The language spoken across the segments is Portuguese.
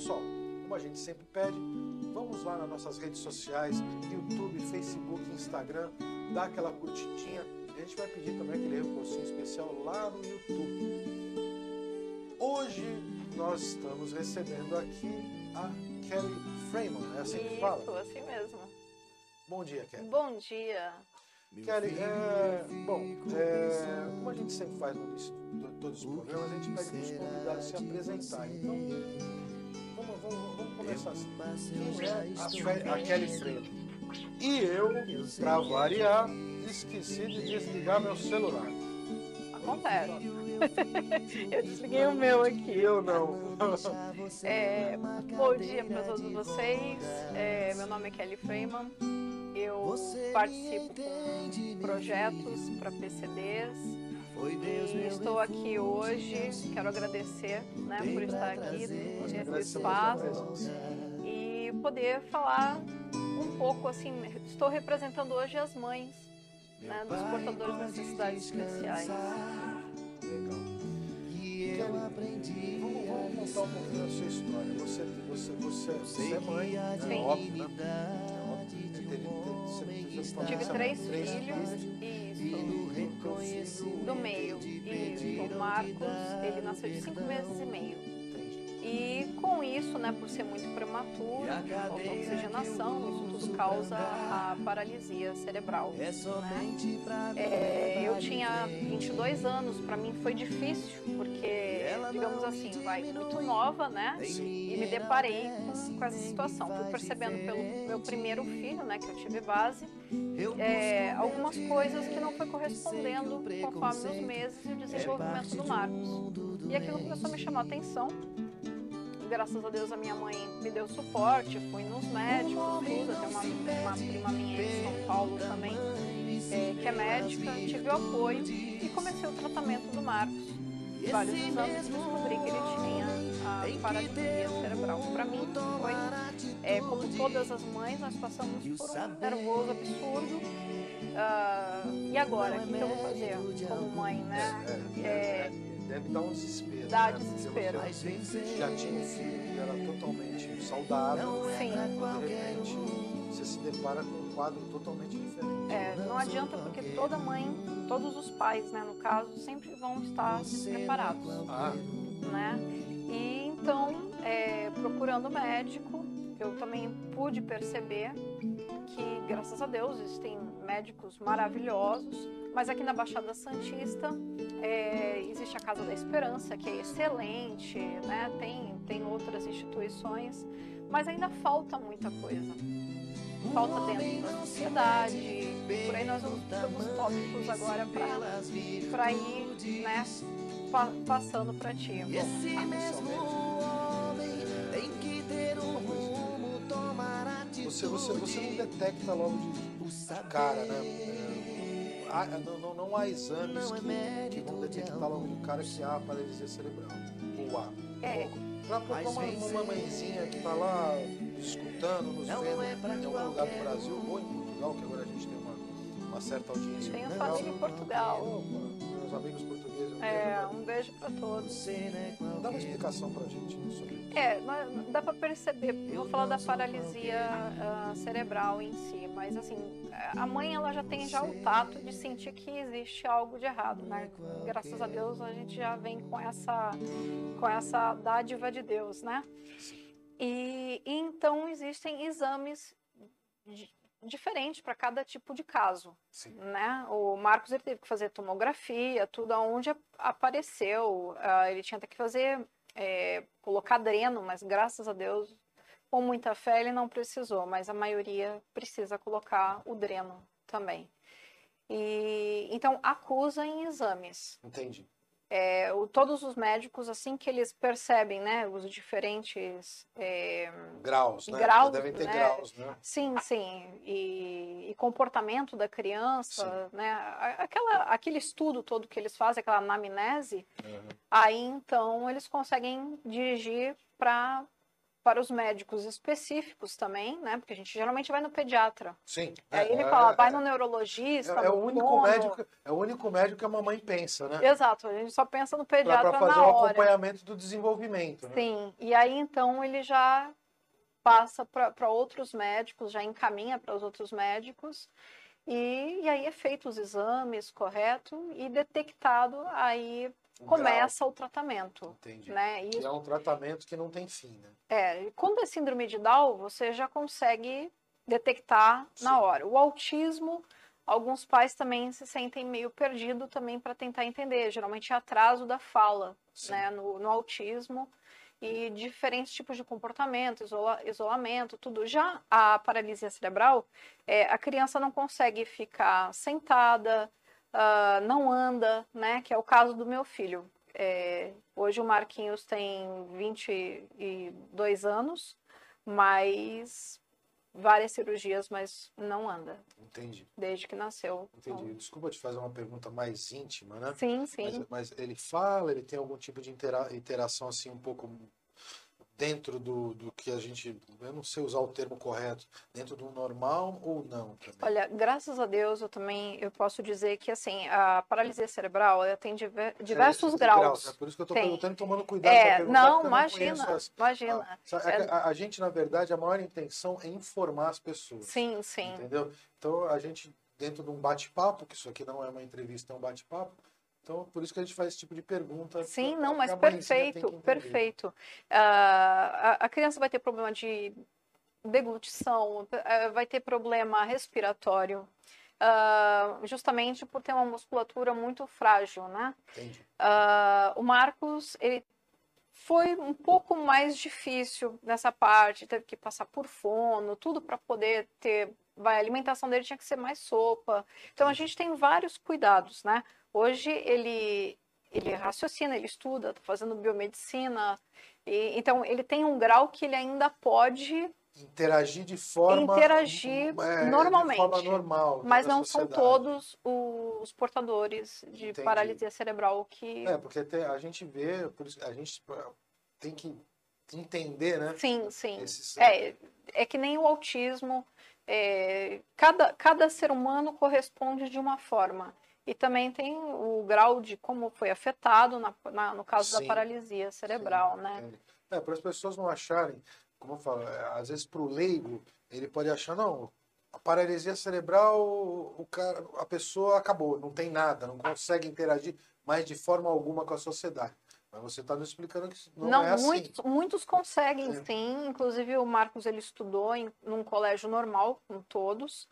Pessoal, como a gente sempre pede, vamos lá nas nossas redes sociais, YouTube, Facebook, Instagram, dá aquela curtidinha. E a gente vai pedir também aquele reforcinho especial lá no YouTube. Hoje nós estamos recebendo aqui a Kelly Freeman, é assim que Isso, fala? assim mesmo. Bom dia, Kelly. Bom dia. Kelly, é, bom, é, como a gente sempre faz no início de todos os programas, a gente pede para os convidados se apresentarem. Então, começar assim. Quem é a, Kelly Freire? E eu, para variar, esqueci de desligar meu celular. Acontece. Eu desliguei o meu aqui. Eu não. É, bom dia para todos vocês. É, meu nome é Kelly Freeman. Eu participo com projetos para PCDs. E estou aqui hoje. Quero agradecer né, por estar aqui nesse espaço e poder falar um pouco assim. Estou representando hoje as mães né, dos portadores de necessidades especiais. Legal. Kelly, vamos, vamos contar um pouquinho da sua história. Você, você, você, você é mãe, é Sim. óbvio, né? É óbvio. Você teve- teve- você- você falou Tive que você três tem filhos, isso, do meio. Isso, o Marcos, ele nasceu de cinco meses e meio. E com isso, né, por ser muito prematuro, falta oxigenação, isso tudo causa a paralisia cerebral. Né? É, eu tinha 22 anos, para mim foi difícil, porque, digamos assim, vai muito nova, né? E me deparei com, com essa situação. Fui percebendo pelo meu primeiro filho, né, que eu tive base, é, algumas coisas que não foi correspondendo conforme os meses e o desenvolvimento do Marcos. E aquilo começou a me chamar a atenção. Graças a Deus a minha mãe me deu suporte, fui nos médicos, tudo. Tem uma, uma prima minha em São Paulo também, é, que é médica, tive o apoio e comecei o tratamento do Marcos. Vários exames descobri que ele tinha a paralisia cerebral. Para mim foi, é, como todas as mães, nós passamos por um nervoso absurdo. Ah, e agora, o que, eu vou fazer como mãe, né? É, é, deve dar um desespero. Dá né? Porque desespero. Você já tinha um filho que era totalmente saudável. Sim. De repente, você se depara com um quadro totalmente diferente. É, não adianta porque toda mãe, todos os pais, né, no caso, sempre vão estar despreparados, Ah, né? E então, é, procurando médico, eu também pude perceber que, graças a Deus, existem médicos maravilhosos, mas aqui na Baixada Santista é, existe a Casa da Esperança, que é excelente, né? Tem, tem outras instituições, mas ainda falta muita coisa. Falta dentro da sociedade, por aí nós vamos ter alguns tópicos agora para ir né, pa- passando para ti. Você, você, você não detecta logo de, de cara, né? É, há- não, não, não há exames que, que vão detectar logo de cara que há paralisia cerebral. Ou há. É. Pra, pra uma, uma mamãezinha que tá lá escutando, nos vendo em algum lugar do Brasil ou em Portugal, que agora a gente tem uma, uma certa audiência. Tenho Portugal. família em Portugal. Meus amigos portugueses. Um É, beijo. um beijo para todos. Dá uma explicação pra gente sobre isso. É, mas dá para perceber. Eu vou falar da paralisia ah, cerebral em si, mas assim, a mãe ela já tem já o tato de sentir que existe algo de errado, né? Graças a Deus a gente já vem com essa com essa dádiva de Deus, né? E, e então existem exames di- diferentes para cada tipo de caso Sim. né? O Marcos ele teve que fazer tomografia, tudo aonde ap- apareceu. Ah, ele tinha até que fazer, é, colocar dreno, mas graças a Deus, com muita fé, ele não precisou, mas a maioria precisa colocar o dreno também. E então acusa em exames. Entendi. É, o- todos os médicos, assim que eles percebem, né, os diferentes é, Graus, né? Graus, Devem ter né? graus, né? Sim, sim. E, e comportamento da criança, né? A- Aquela, aquele estudo todo que eles fazem, aquela anamnese, Uhum. aí então eles conseguem dirigir para para os médicos específicos também, né? Porque a gente geralmente vai no pediatra. Sim. Aí é, ele fala, vai no neurologista. É, é, o único médico, é o único médico que a mamãe pensa, né? Exato, a gente só pensa no pediatra. Para fazer o acompanhamento do desenvolvimento. Né? Sim, e aí então ele já passa para outros médicos, já encaminha para os outros médicos. E, e, aí é feito os exames correto e detectado aí começa o tratamento. Entendi. Né? Isso... é um tratamento que não tem fim, né? É, quando é síndrome de Down, você já consegue detectar Sim. na hora. O autismo, alguns pais também se sentem meio perdido também para tentar entender. Geralmente é atraso da fala, Sim. né? No, no, autismo e diferentes tipos de comportamento, isola, isolamento, tudo. Já a paralisia cerebral, é, a criança não consegue ficar sentada, uh, não anda, né? Que é o caso do meu filho. É, hoje o Marquinhos tem 22 anos, mas várias cirurgias, mas não anda. Entendi. Desde que nasceu. Entendi. Então... Desculpa te fazer uma pergunta mais íntima, né? Sim, sim. Mas, mas ele fala, ele tem algum tipo de intera interação assim um pouco dentro do, do que a gente, eu não sei usar o termo correto, dentro do normal ou não? Também? Olha, graças a Deus eu também eu posso dizer que assim a paralisia cerebral ela tem diver, é, diversos é, graus. graus. É por isso que eu estou perguntando, tomando cuidado. É, não, imagina, não imagina. Ah, é, a, a, gente na verdade a maior intenção é informar as pessoas. Sim, sim. Entendeu? Então a gente dentro de um bate-papo, que isso aqui não é uma entrevista, é um bate-papo então, por isso que a gente faz esse tipo de pergunta. Sim, não, mas perfeito, perfeito. Uh, a, a criança vai ter problema de deglutição, uh, vai ter problema respiratório, uh, justamente por ter uma musculatura muito frágil, né? Entendi. o Marcos, ele foi um pouco mais difícil nessa parte, teve que passar por fono, tudo para poder ter, vai, a alimentação dele tinha que ser mais sopa. Então a gente tem vários cuidados, né? Hoje ele, ele raciocina, ele estuda, está fazendo biomedicina, e, então ele tem um grau que ele ainda pode interagir de forma interagir é, normalmente, forma normal, mas não são todos os portadores de Entendi. paralisia cerebral que é porque a gente vê, a gente tem que entender, né? Sim, sim. Esses... É, é que nem o autismo. É, cada, cada ser humano corresponde de uma forma. E também tem o grau de como foi afetado na, na no caso sim, da paralisia cerebral, sim, né? É, para as pessoas não acharem, como eu falo, é, às vezes para o leigo, ele pode achar, não, a paralisia cerebral, o cara, a pessoa acabou, não tem nada, não consegue interagir mais de forma alguma com a sociedade. Mas você está nos explicando que não, não é assim. Muitos, conseguem, é. sim. Inclusive o Marcos ele estudou em num colégio normal com todos,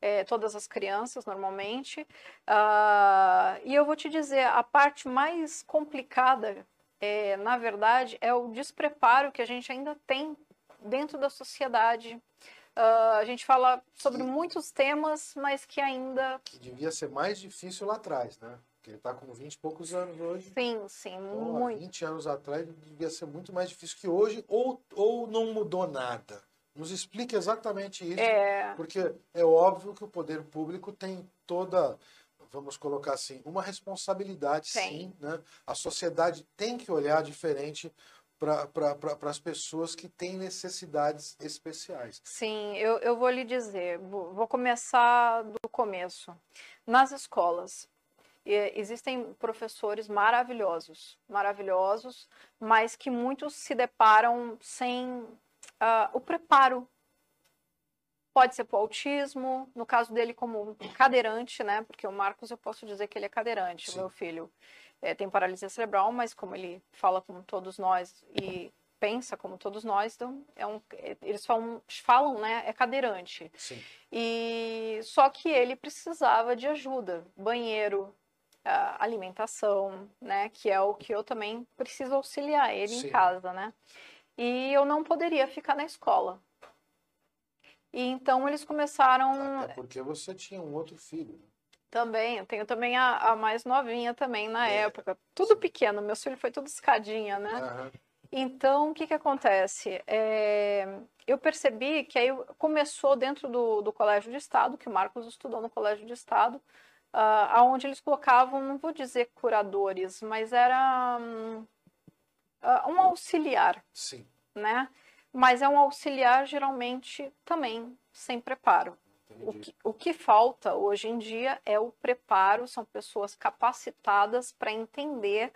é, todas as crianças normalmente. Uh, e eu vou te dizer, a parte mais complicada, é, na verdade, é o despreparo que a gente ainda tem dentro da sociedade. Uh, a gente fala sobre muitos temas, mas que ainda. Que devia ser mais difícil lá atrás, né? Ele está com 20 e poucos anos hoje. Sim, sim, então, muito. Há 20 anos atrás devia ser muito mais difícil que hoje, ou, ou não mudou nada. Nos explique exatamente isso, é... porque é óbvio que o poder público tem toda, vamos colocar assim, uma responsabilidade, sim. sim né? A sociedade tem que olhar diferente para pra, as pessoas que têm necessidades especiais. Sim, eu, eu vou lhe dizer, vou começar do começo. Nas escolas, e existem professores maravilhosos, maravilhosos, mas que muitos se deparam sem uh, o preparo. Pode ser para autismo, no caso dele como cadeirante, né? Porque o Marcos eu posso dizer que ele é cadeirante, Sim. meu filho. É, tem paralisia cerebral, mas como ele fala como todos nós e pensa como todos nós, então é um, eles falam, falam, né, é cadeirante. Sim. E só que ele precisava de ajuda, banheiro, uh, alimentação, né? Que é o que eu também preciso auxiliar ele Sim. em casa, né? E eu não poderia ficar na escola. E então eles começaram. Até porque você tinha um outro filho. Né? Também, eu tenho também a, a mais novinha também na é. época. Tudo pequeno, meu filho foi tudo escadinha, né? Então, o que que acontece? É, eu percebi que aí começou dentro do, do colégio de estado, que o Marcos estudou no colégio de estado, uh, aonde eles colocavam, não vou dizer curadores, mas era um, uh, um auxiliar, Sim. né? mas é um auxiliar geralmente também sem preparo. O que, o que, falta hoje em dia é o preparo, são pessoas capacitadas para entender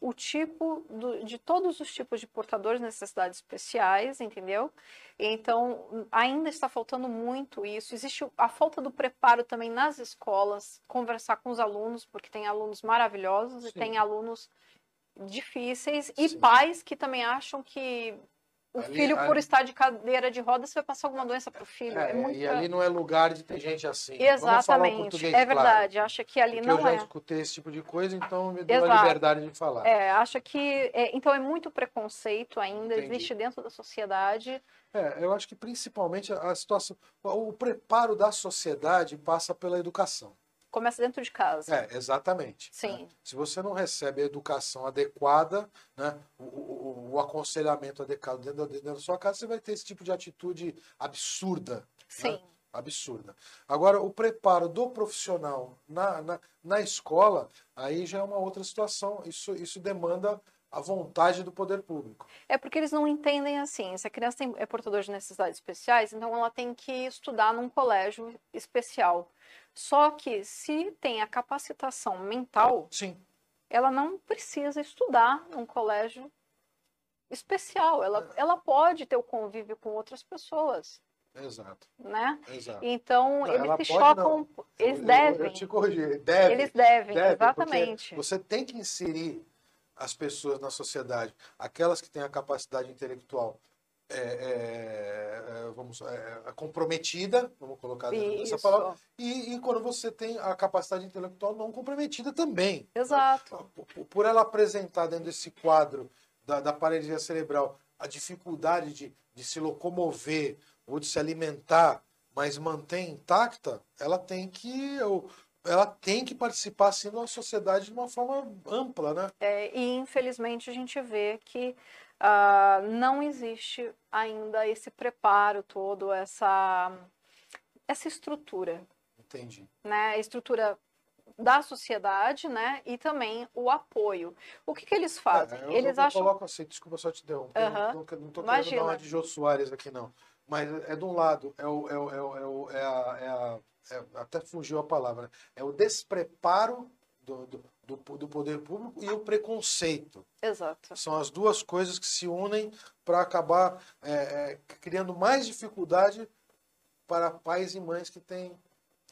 o tipo do, de todos os tipos de portadores de necessidades especiais, entendeu? Então, ainda está faltando muito isso. Existe a falta do preparo também nas escolas, conversar com os alunos, porque tem alunos maravilhosos Sim. e tem alunos difíceis Sim. e pais que também acham que o ali, filho, por ali... estar de cadeira de rodas, vai passar alguma doença para o filho. É, é E ali não é lugar de ter gente assim. Exatamente. é verdade. Claro. Acha que ali não é. Eu já escutei esse tipo de coisa, então me deu Exato. a liberdade de falar. É, acha que. É, então é muito preconceito ainda, Entendi. existe dentro da sociedade. É, eu acho que principalmente a situação. O preparo da sociedade passa pela educação começa dentro de casa. É, exatamente. Sim. Né? Se você não recebe a educação adequada, né, o, o, o aconselhamento adequado dentro da, dentro da, sua casa, você vai ter esse tipo de atitude absurda. Né? Sim. Né? Absurda. Agora, o preparo do profissional na, na, na escola, aí já é uma outra situação. Isso, isso demanda a vontade do poder público. É porque eles não entendem assim. Se a criança tem, é portadora de necessidades especiais, então ela tem que estudar num colégio especial. Só que se tem a capacitação mental, Sim. ela não precisa estudar num colégio especial. Ela, ela pode ter o convívio com outras pessoas. Exato. Né? Exato. Então, não, eles se chocam, não. eles eu, devem. Eu te corrigi, eles devem, deve, exatamente. Você tem que inserir as pessoas na sociedade, aquelas que têm a capacidade intelectual é, é, é, vamos, é, é comprometida, vamos colocar essa palavra, e, e, quando você tem a capacidade intelectual não comprometida também. Exato. Por, por ela apresentar dentro desse quadro da, da paralisia cerebral a dificuldade de, de se locomover ou de se alimentar, mas mantém intacta, ela tem que. ela tem que participar assim da sociedade de uma forma ampla, né? É, e infelizmente a gente vê que uh, não existe ainda esse preparo todo, essa, essa estrutura. Entendi. Né? A estrutura da sociedade, né? E também o apoio. O que, que eles fazem? É, eu, eles eu acham. coloco assim, desculpa só te interromper. Uhum. Não, tô querendo dar uma de Jô Soares aqui, não. Mas é de um lado, é o, é o, é o, é, o, é a, é a é, até fugiu a palavra, é o despreparo do, do, do, poder público e o preconceito. Exato. São as duas coisas que se unem para acabar é, é, criando mais dificuldade para pais e mães que têm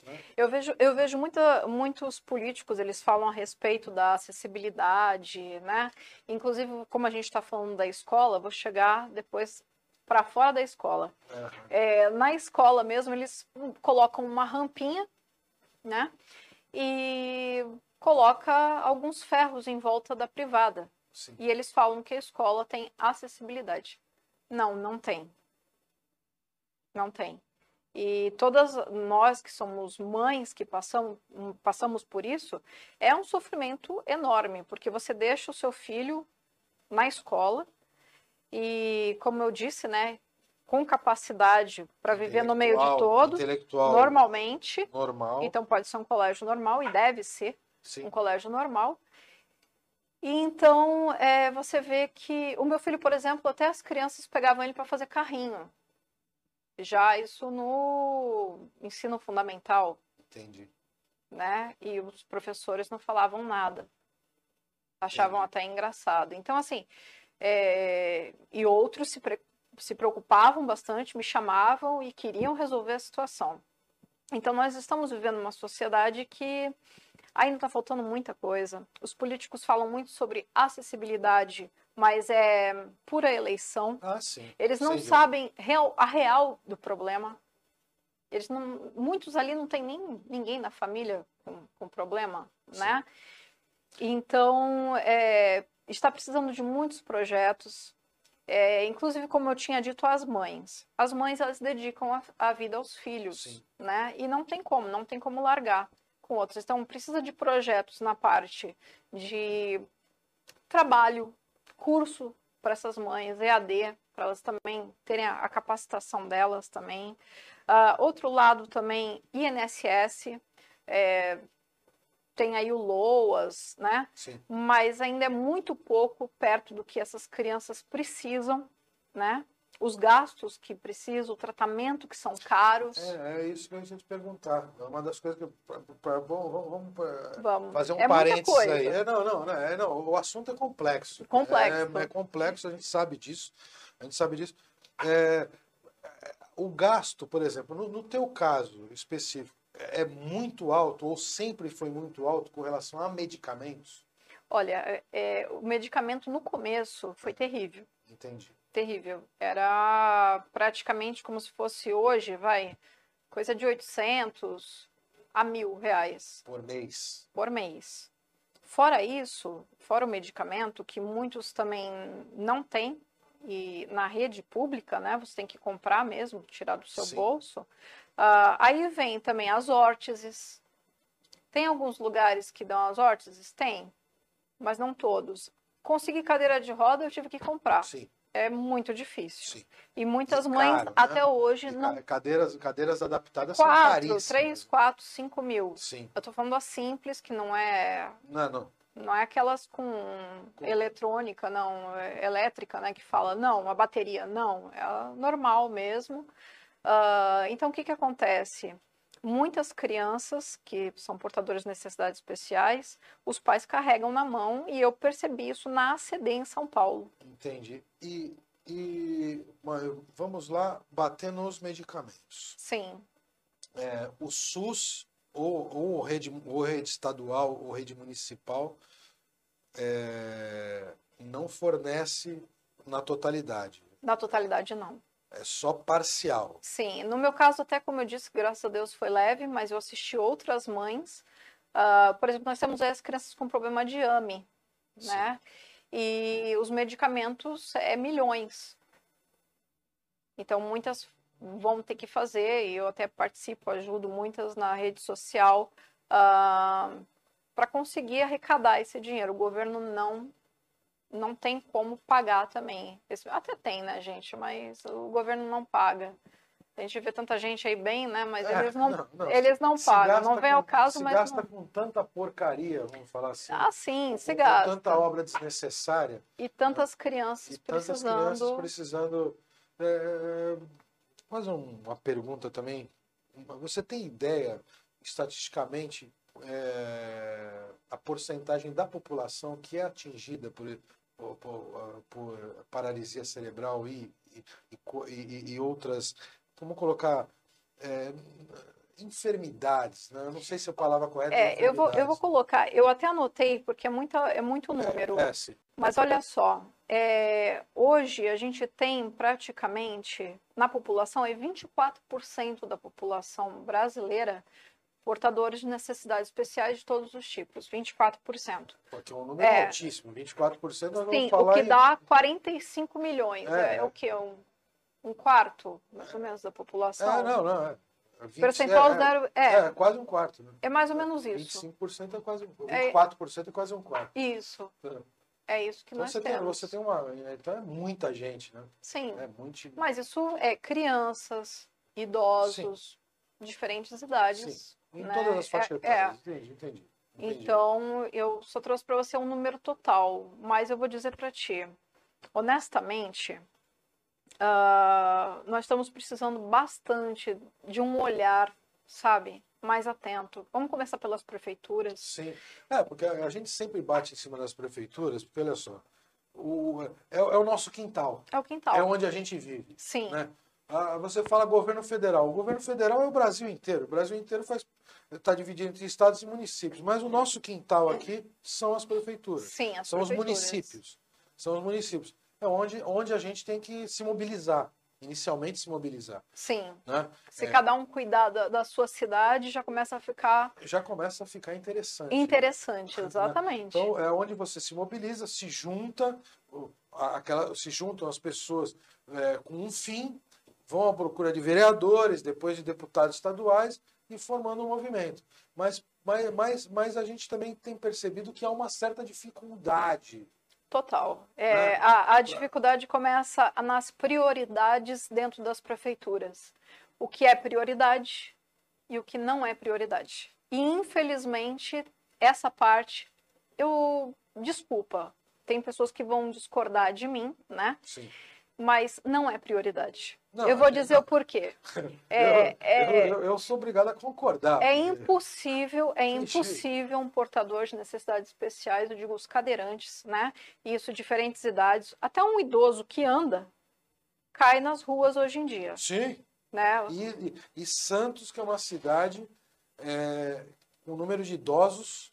né? eu vejo, eu vejo muita, muitos políticos, eles falam a respeito da acessibilidade, né? Inclusive, como a gente está falando da escola, vou chegar depois para fora da escola. Uhum. É, na escola mesmo, eles colocam uma rampinha, né? E coloca alguns ferros em volta da privada. Sim. E eles falam que a escola tem acessibilidade. Não, não tem. Não tem. E todas nós que somos mães que passamos, passamos por isso, é um sofrimento enorme, porque você deixa o seu filho na escola e, como eu disse, né, com capacidade para viver no meio de todos, normalmente. Normal. Então pode ser um colégio normal e deve ser Sim. um colégio normal. E então é, você vê que o meu filho, por exemplo, até as crianças pegavam ele para fazer carrinho. Já isso no ensino fundamental. Entendi. Né? E os professores não falavam nada. Achavam Entendi. até engraçado. Então, assim, é... e outros se, pre... se preocupavam bastante, me chamavam e queriam resolver a situação. Então, nós estamos vivendo uma sociedade que Ainda está faltando muita coisa. Os políticos falam muito sobre acessibilidade, mas é pura eleição. Ah, sim. Eles não sabem real, a real do problema. Eles não, muitos ali não tem nem ninguém na família com, com problema, sim. né? Então, é, está precisando de muitos projetos. É, inclusive, como eu tinha dito, as mães. As mães, elas dedicam a, a vida aos filhos, Sim. né? E não tem como, não tem como largar com outros. Então, precisa de projetos na parte de trabalho, curso para essas mães, EAD, para elas também terem a, capacitação delas também. Uh, outro lado também, INSS, é, tem aí o LOAS, né? Sim. Mas ainda é muito pouco perto do que essas crianças precisam, né? Os gastos que precisa, o tratamento que são caros. É, é isso que eu ia te perguntar. É uma das coisas que. Pra, pra, bom, vamos, vamos, vamos, fazer um é parênteses aí. É, não, não, não, é, não, o assunto é complexo. Complexo. É, é, complexo, a gente sabe disso. A gente sabe disso. É, o gasto, por exemplo, no, no teu caso específico, é muito alto ou sempre foi muito alto com relação a medicamentos? Olha, é, o medicamento no começo foi terrível. Entendi. Terrível. Era praticamente como se fosse hoje, vai, coisa de 800 a mil reais. Por mês. Por mês. Fora isso, fora o medicamento, que muitos também não têm, e na rede pública, né, você tem que comprar mesmo, tirar do seu Sim. bolso. Uh, aí vem também as órteses. Tem alguns lugares que dão as órteses? Tem mas não todos. Conseguir cadeira de roda eu tive que comprar. Sim. É muito difícil. Sim. E muitas e mães caro, até né? hoje não. Cadeiras, cadeiras adaptadas quatro, são caríssimas. Três, quatro, cinco mil. Sim. Eu tô falando a simples, que não é. Não, não. Não é aquelas com, com, eletrônica, não, é elétrica, né? Que fala, não, a bateria, não, é normal mesmo. Uh, então, o que, que acontece? Muitas crianças que são portadoras de necessidades especiais, os pais carregam na mão e eu percebi isso na ACD em São Paulo. Entendi. E, e vamos lá bater nos medicamentos. Sim. É, o SUS ou, ou, rede, ou rede estadual ou rede municipal é, não fornece na totalidade. Na totalidade, não. É só parcial. Sim, no meu caso, até como eu disse, graças a Deus foi leve, mas eu assisti outras mães. Uh, por exemplo, nós temos as crianças com problema de AME, Sim. né? E os medicamentos é milhões. Então, muitas vão ter que fazer, e eu até participo, ajudo muitas na rede social uh, ah, para conseguir arrecadar esse dinheiro. O governo não não tem como pagar também. Até tem, né, gente? Mas o governo não paga. A gente vê tanta gente aí bem, né? Mas é, eles não, não, não. eles não pagam. Não vem ao caso, se mas. gasta não... com tanta porcaria, vamos falar assim. Ah, sim, se com gasta. tanta obra desnecessária. E tantas crianças e precisando. Tantas crianças precisando. É, mais uma pergunta também. Você tem ideia, estatisticamente, é, a porcentagem da população que é atingida por, por, por, por paralisia cerebral e, e, e, e, outras, vamos colocar, é, enfermidades, né? Eu não sei se a palavra correta é, é eu vou eu vou colocar, eu até anotei porque é muita é muito número. É, é, mas olha só, é, hoje a gente tem praticamente na população é 24% da população brasileira portadores de necessidades especiais de todos os tipos, 24%. Porque é um número é, altíssimo, 24% nós sim, vamos falar o que em... dá 45 milhões, é, é o que? Um, um quarto, mais ou menos, da população? É, não, não, é. 20, Percentual é, zero, é, é, quase um quarto. Né? É mais ou menos isso. 25% é quase, 24% é, é quase um quarto. Isso. É, é isso que então nós você temos. Tem, você tem uma, então é muita gente, né? Sim. É muito... Mas isso é crianças, idosos, Sim. diferentes idades. Sim. Em né? todas as faixas é, é. Entendi, entendi, entendi. Então, eu só trouxe para você um número total, mas eu vou dizer para ti, honestamente, uh, nós estamos precisando bastante de um olhar, sabe, mais atento. Vamos começar pelas prefeituras? Sim, é, porque a gente sempre bate em cima das prefeituras, porque olha só, o, é, é o nosso quintal. É o quintal. É onde a gente vive. Sim. Né? Ah, você fala governo federal. O governo federal é o Brasil inteiro. O Brasil inteiro faz está dividido entre estados e municípios. Mas o nosso quintal aqui são as prefeituras. Sim, as são prefeituras. os municípios. São os municípios. É onde, onde a gente tem que se mobilizar. Inicialmente se mobilizar. Sim. Né? Se é, cada um cuidar da, da, sua cidade, já começa a ficar. Já começa a ficar interessante. Interessante, exatamente. Então é onde você se mobiliza, se junta, aquela, se juntam as pessoas é, com um fim vão à procura de vereadores, depois de deputados estaduais e formando um movimento. Mas, mas, mas, mas a gente também tem percebido que há uma certa dificuldade. Total. É, né? a, a dificuldade começa nas prioridades dentro das prefeituras. O que é prioridade e o que não é prioridade. E, infelizmente, essa parte, eu. Desculpa, tem pessoas que vão discordar de mim, né? Sim mas não é prioridade. Não, eu vou dizer não. o porquê. É, eu, é, eu, eu, sou obrigado a concordar. É porque... impossível, é impossível um portador de necessidades especiais, eu digo os cadeirantes, né? Isso, diferentes idades, até um idoso que anda, cai nas ruas hoje em dia. Sim. Né? E, e, e Santos, que é uma cidade é, com um número de idosos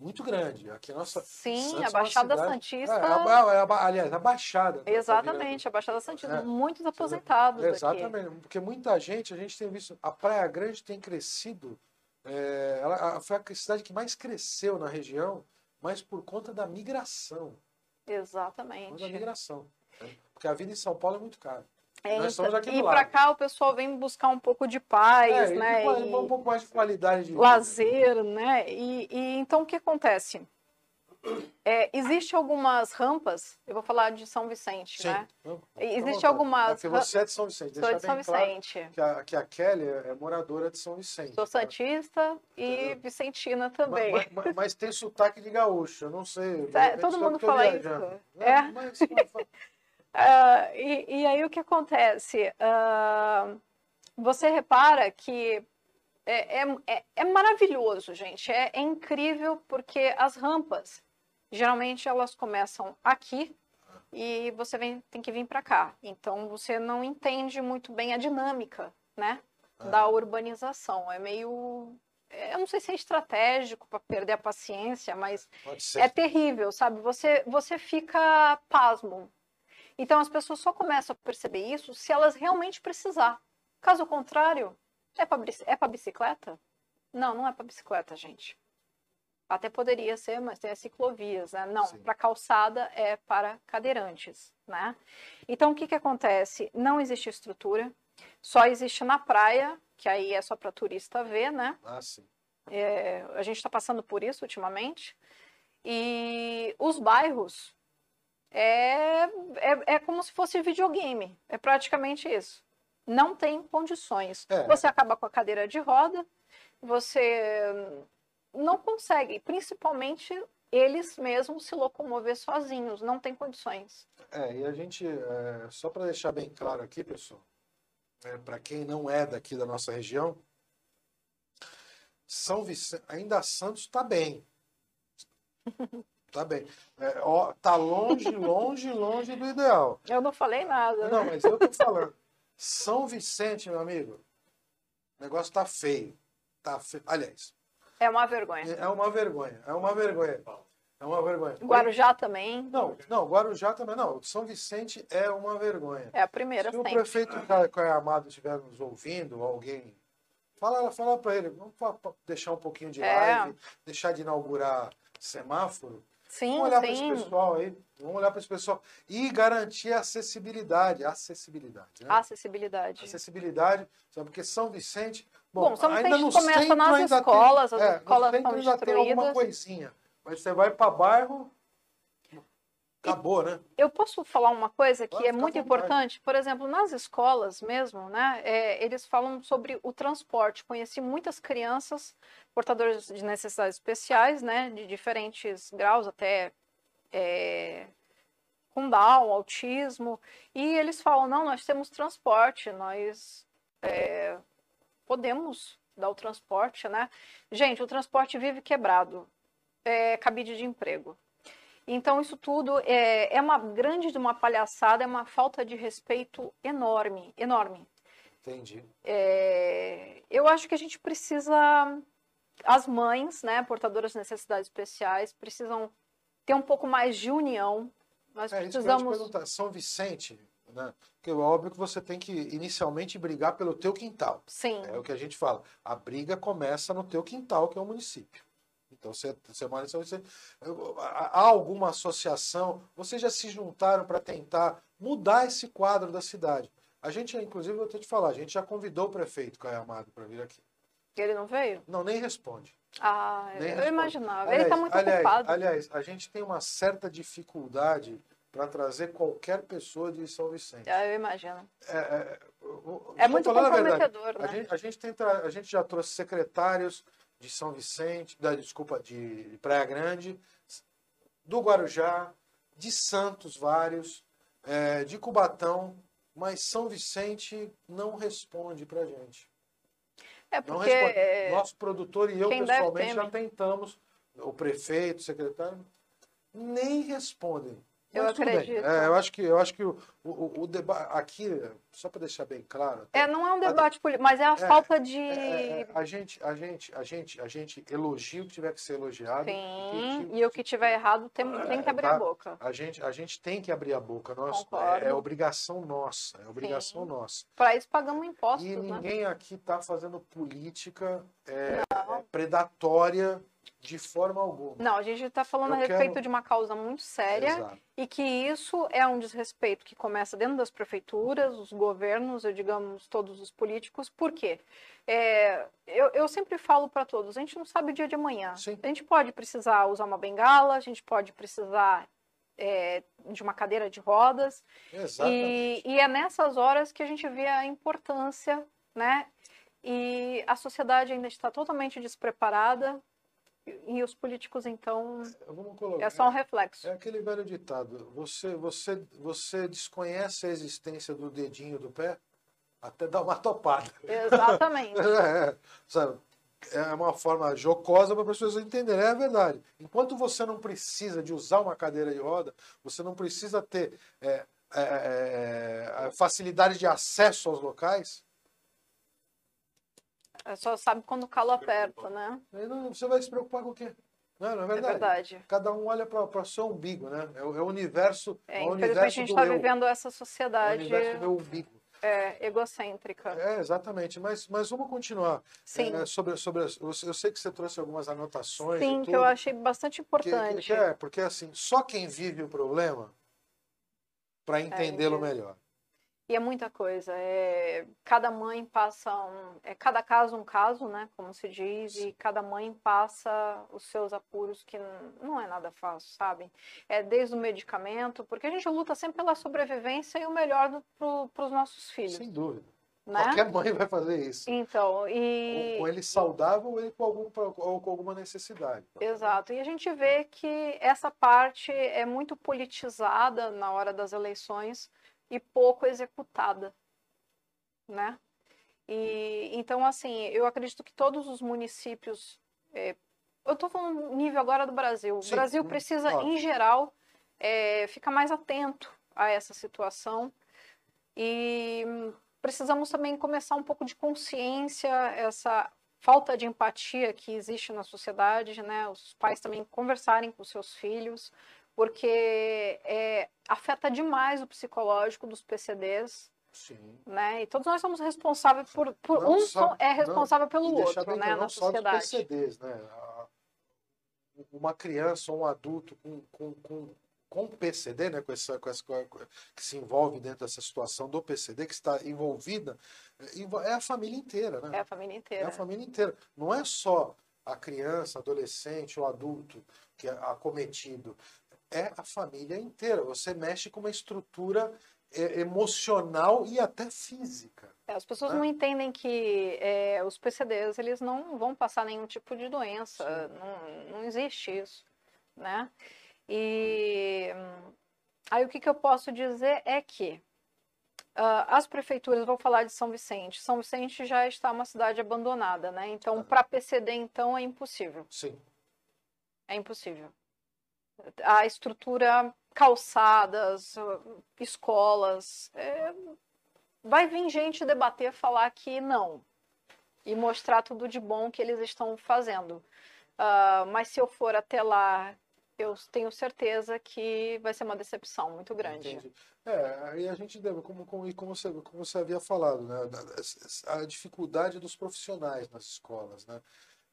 muito grande. Aqui a nossa Sim, Santos a Baixada cidade, Santista. É, a, aliás, a Baixada. Né, tá Exatamente, a Baixada Santista. É. Muitos aposentados. Exatamente, aqui. porque muita gente, a gente tem visto, a Praia Grande tem crescido. É, ela foi a cidade que mais cresceu na região, mas por conta da migração. Exatamente. Por conta da migração. Né? Porque a vida em São Paulo é muito cara. É, Nós estamos aqui e para cá o pessoal vem buscar um pouco de paz, é, né? E um pouco mais de qualidade de lazer, né? E, e então o que acontece? É, existe algumas rampas, eu vou falar de São Vicente, Sim. né? existe algumas. É porque você é de São Vicente. Sou de São Vicente. Claro que, a, que a Kelly é moradora de São Vicente. Sou santista e vicentina também. Mas, mas, mas, tem sotaque de gaúcho, eu não sei. É, todo mundo fala isso. É. Mas, Uh, e, e, aí o que acontece? Uh, você repara que é, é, é, é maravilhoso, gente. É, é, incrível porque as rampas, geralmente elas começam aqui e você vem, tem que vir para cá. Então você não entende muito bem a dinâmica, né? Da ah. urbanização. É meio eu não sei se é estratégico para perder a paciência, mas é terrível, sabe? Você, você fica pasmo. Então as pessoas só começam a perceber isso se elas realmente precisar. Caso contrário, é para é bicicleta? Não, não é para bicicleta, gente. Até poderia ser, mas tem as ciclovias, né? Não, para calçada é para cadeirantes, né? Então o que que acontece? Não existe estrutura, só existe na praia, que aí é só para turista ver, né? Ah, sim. É, a gente está passando por isso ultimamente. E os bairros é, é, é como se fosse videogame. É praticamente isso. Não tem condições. É. Você acaba com a cadeira de roda, você não consegue, principalmente eles mesmos se locomover sozinhos, não tem condições. É, e a gente, é, só para deixar bem claro aqui, pessoal, é, para quem não é daqui da nossa região, São Vicente, ainda Santos está bem. Tá bem. É, ó, tá longe, longe, longe do ideal. Eu não falei nada. Não, mas eu tô falando. São Vicente, meu amigo, o negócio tá feio. Tá feio. Aliás. É uma vergonha. É uma vergonha. É uma vergonha. É uma vergonha. Guarujá também. Não, não, Guarujá também não. São Vicente é uma vergonha. É a primeira Se sempre. o prefeito Caio Amado estiver nos ouvindo, alguém, fala, fala para ele, vamos deixar um pouquinho de é. live, deixar de inaugurar semáforo Sim, Vamos olhar para esse pessoal aí. Vamos olhar para esse pessoal. E garantir a acessibilidade. Acessibilidade. Né? Acessibilidade. Acessibilidade. Sabe? Porque São Vicente. Bom, Bom São Vicente ainda no começa nas escolas, tem, as é, escolas centro ainda tem alguma coisinha. Mas você vai para bairro, Acabou, né? Eu posso falar uma coisa que Pode é muito importante? Por exemplo, nas escolas mesmo, né? É, eles falam sobre o transporte. Conheci muitas crianças portadoras de necessidades especiais, né? De diferentes graus, até é, com Down, autismo. E eles falam: não, nós temos transporte, nós é, podemos dar o transporte, né? Gente, o transporte vive quebrado. É cabide de emprego. Então, isso tudo é, é uma grande de uma palhaçada, é uma falta de respeito enorme, enorme. Entendi. É, eu acho que a gente precisa, as mães, né, portadoras de necessidades especiais, precisam ter um pouco mais de união. Nós é, precisamos. Isso que São Vicente, né? Porque é óbvio que você tem que inicialmente brigar pelo teu quintal. Sim. É o que a gente fala. A briga começa no teu quintal, que é o município. Então, você, você mora em São Vicente. Há alguma associação? Vocês já se juntaram para tentar mudar esse quadro da cidade? A gente, inclusive, vou ter te falar, a gente já convidou o prefeito Caio Amado para vir aqui. Ele não veio? Não, nem responde. Ah, nem eu responde. imaginava. Aliás, ele está muito aliás, ocupado. Aliás, a gente tem uma certa dificuldade para trazer qualquer pessoa de São Vicente. Ah, eu imagino. É, é, é muito comprometedor, né? A gente, a gente, tenta, a gente já trouxe secretários de São Vicente, da, desculpa, de Praia Grande, do Guarujá, de Santos vários. é, de Cubatão, mas São Vicente não responde para gente. É porque é, nosso produtor e eu pessoalmente já tentamos, o prefeito, o secretário, nem respondem. Eu acredito. É, eu acho que, eu acho que o, o, o debate aqui, só para deixar bem claro. É, não é um debate político, mas é a é, falta de. É, é, é, a gente, a gente, a gente, a gente elogia o que tiver que ser elogiado. Sim, e o que tiver errado tem, tem que abrir tá? a boca. A gente, a gente tem que abrir a boca. Nós, é, obrigação nossa. É obrigação Sim. nossa. Para isso pagamos impostos. E né? ninguém né? aqui está fazendo política predatória de forma alguma. Não, a gente está falando eu a respeito quero... de uma causa muito séria Exato. e que isso é um desrespeito que começa dentro das prefeituras, os governos, eu digamos, todos os políticos. Por quê? É, eu, eu sempre falo para todos, a gente não sabe o dia de amanhã. Sim. A gente pode precisar usar uma bengala, a gente pode precisar é, de uma cadeira de rodas. E, e é nessas horas que a gente vê a importância, né? E a sociedade ainda está totalmente despreparada e os políticos, então, colocar, é só um reflexo. É aquele velho ditado: você, você, você desconhece a existência do dedinho do pé até dar uma topada. Exatamente. é, sabe? é uma forma jocosa para as pessoas entenderem. É verdade. Enquanto você não precisa de usar uma cadeira de roda, você não precisa ter é, é, é, é facilidade de acesso aos locais, é só sabe quando o calo aperta, né? Aí não, você vai se preocupar com o quê? Não, não é verdade. É verdade. Cada um olha para o seu umbigo, né? É o, é o universo. É, é o universo a gente está vivendo essa sociedade. É o universo do meu umbigo. É, egocêntrica. É, exatamente. Mas, mas vamos continuar. Sim. É, sobre, sobre, eu sei que você trouxe algumas anotações. Sim, que eu achei bastante importante. Que, que é, porque assim, só quem vive o problema para é, entendê-lo melhor. E é muita coisa. É, cada mãe passa um. É cada caso um caso, né? Como se diz, e cada mãe passa os seus apuros, que não é nada fácil, sabe? É desde o medicamento, porque a gente luta sempre pela sobrevivência e o melhor para os nossos filhos. Sem dúvida. Né? Qualquer mãe vai fazer isso. Então, e... Com ele saudável ou ele com, algum, ou com alguma necessidade. Exato. E a gente vê que essa parte é muito politizada na hora das eleições e pouco executada, né? E então assim, eu acredito que todos os municípios, é, eu estou falando nível agora do Brasil. Sim, o Brasil hum, precisa, claro. em geral, é, ficar mais atento a essa situação e precisamos também começar um pouco de consciência essa falta de empatia que existe na sociedade, né? Os pais também conversarem com seus filhos, porque é, afeta demais o psicológico dos PCDs. Sim. Né? E todos nós somos responsáveis por, por um só, é responsável não, pelo outro, né, na sociedade. Só PCDs, né? Uma criança ou um adulto com, com, com, com PCD, né, com essa, com essa, que se envolve dentro dessa situação do PCD, que está envolvida, é a família inteira, né? É a família inteira. É a família inteira. Não é só a criança, adolescente ou adulto que é acometido é a família inteira. Você mexe com uma estrutura é, emocional e até física. É, as pessoas né? não entendem que é, os PCDs eles não vão passar nenhum tipo de doença, não, não existe isso, né? E aí o que, que eu posso dizer é que uh, as prefeituras, vou falar de São Vicente, São Vicente já está uma cidade abandonada, né? Então, para PCD, então, é impossível. Sim. É impossível a estrutura, calçadas, escolas. É, vai vir gente debater, falar que não. E mostrar tudo de bom que eles estão fazendo. Uh, mas se eu for até lá, eu tenho certeza que vai ser uma decepção muito grande. Entendi. É, aí a gente deve, como, como, como, você, como você havia falado, né, a dificuldade dos profissionais nas escolas, né?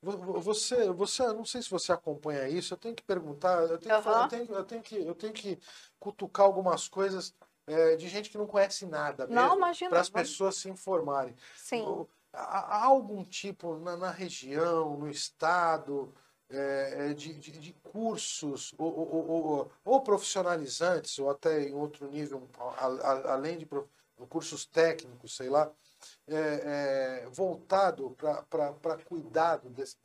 Você, você, não sei se você acompanha isso, eu tenho que perguntar, eu tenho, uhum. que, eu tenho, eu tenho, que, eu tenho que cutucar algumas coisas é, de gente que não conhece nada mesmo, para as pessoas se informarem. Sim. Há, há algum tipo na, na, região, no estado, é, de, de, de, cursos ou, ou, ou, ou, profissionalizantes, ou até em outro nível, além de cursos técnicos, sei lá, é, é, voltado para cuidado desse,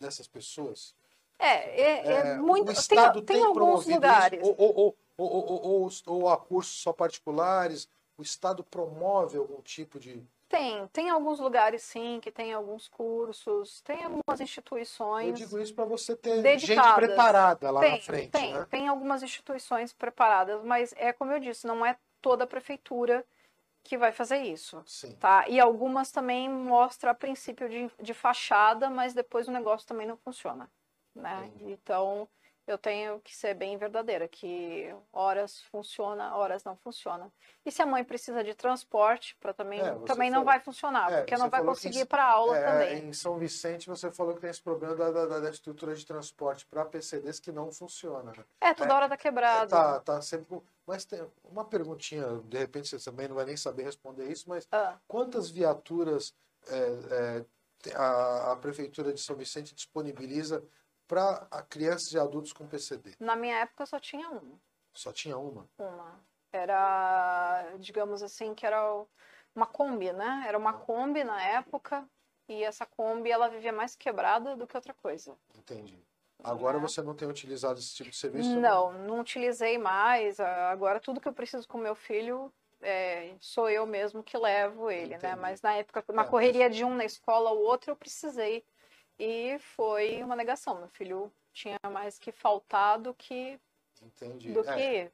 dessas pessoas? É, é, é, é muito. O Estado tem, tem, tem alguns lugares. Ou, ou, Ou, ou, ou, ou há cursos só particulares? O Estado promove algum tipo de. Tem, tem alguns lugares sim, que tem alguns cursos, tem algumas instituições. Eu digo isso para você ter dedicadas. gente preparada lá tem, na frente. Tem, né? tem algumas instituições preparadas, mas é como eu disse, não é toda a prefeitura que vai fazer isso. Sim. Tá? E algumas também mostram a princípio de, de fachada, mas depois o negócio também não funciona. Né? Então, eu tenho que ser bem verdadeira, que horas funciona, horas não funciona. E se a mãe precisa de transporte, para também, é, também não vai funcionar, é, porque não vai conseguir ir para aula é, também. Em São Vicente, você falou que tem esse problema da, da, da estrutura de transporte para PCDs que não funciona. Né? É, toda hora tá quebrado. tá, tá sempre. Mas tem uma perguntinha, de repente você também não vai nem saber responder isso, mas ah. quantas viaturas é, é, a, a Prefeitura de São Vicente disponibiliza para crianças e adultos com PCD? Na minha época só tinha uma. Só tinha uma? Uma. Era, digamos assim, que era uma Kombi, né? Era uma Kombi na época e essa Kombi ela vivia mais quebrada do que outra coisa. Entendi. Agora é. você não tem utilizado esse tipo de serviço? Não, não, não utilizei mais. Agora tudo que eu preciso com meu filho é, sou eu mesmo que levo ele, né? Entendi. né? Mas na época, na é, correria de um na escola ou outro, eu precisei e foi uma negação. Meu filho tinha mais que faltar do que Entendi. do é. que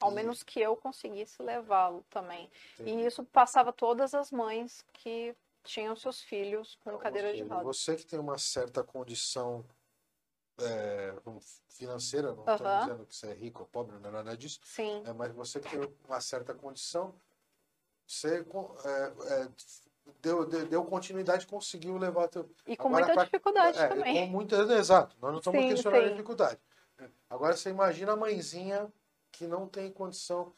ao menos que eu conseguisse levá-lo também. Entendi. E isso passava todas as mães que tinham seus filhos com cadeira de rodas. Você que tem uma certa condição é, financeira, não estou dizendo que você é rico ou pobre, não é nada disso. Sim. É, mas você que tem uma certa condição, você é, é deu, deu, deu continuidade, conseguiu levar teu. E com Agora, muita pra... dificuldade é, também. Com muita, exato, nós não estamos sim, questionando sim. a dificuldade. Agora você imagina a mãezinha que não tem condição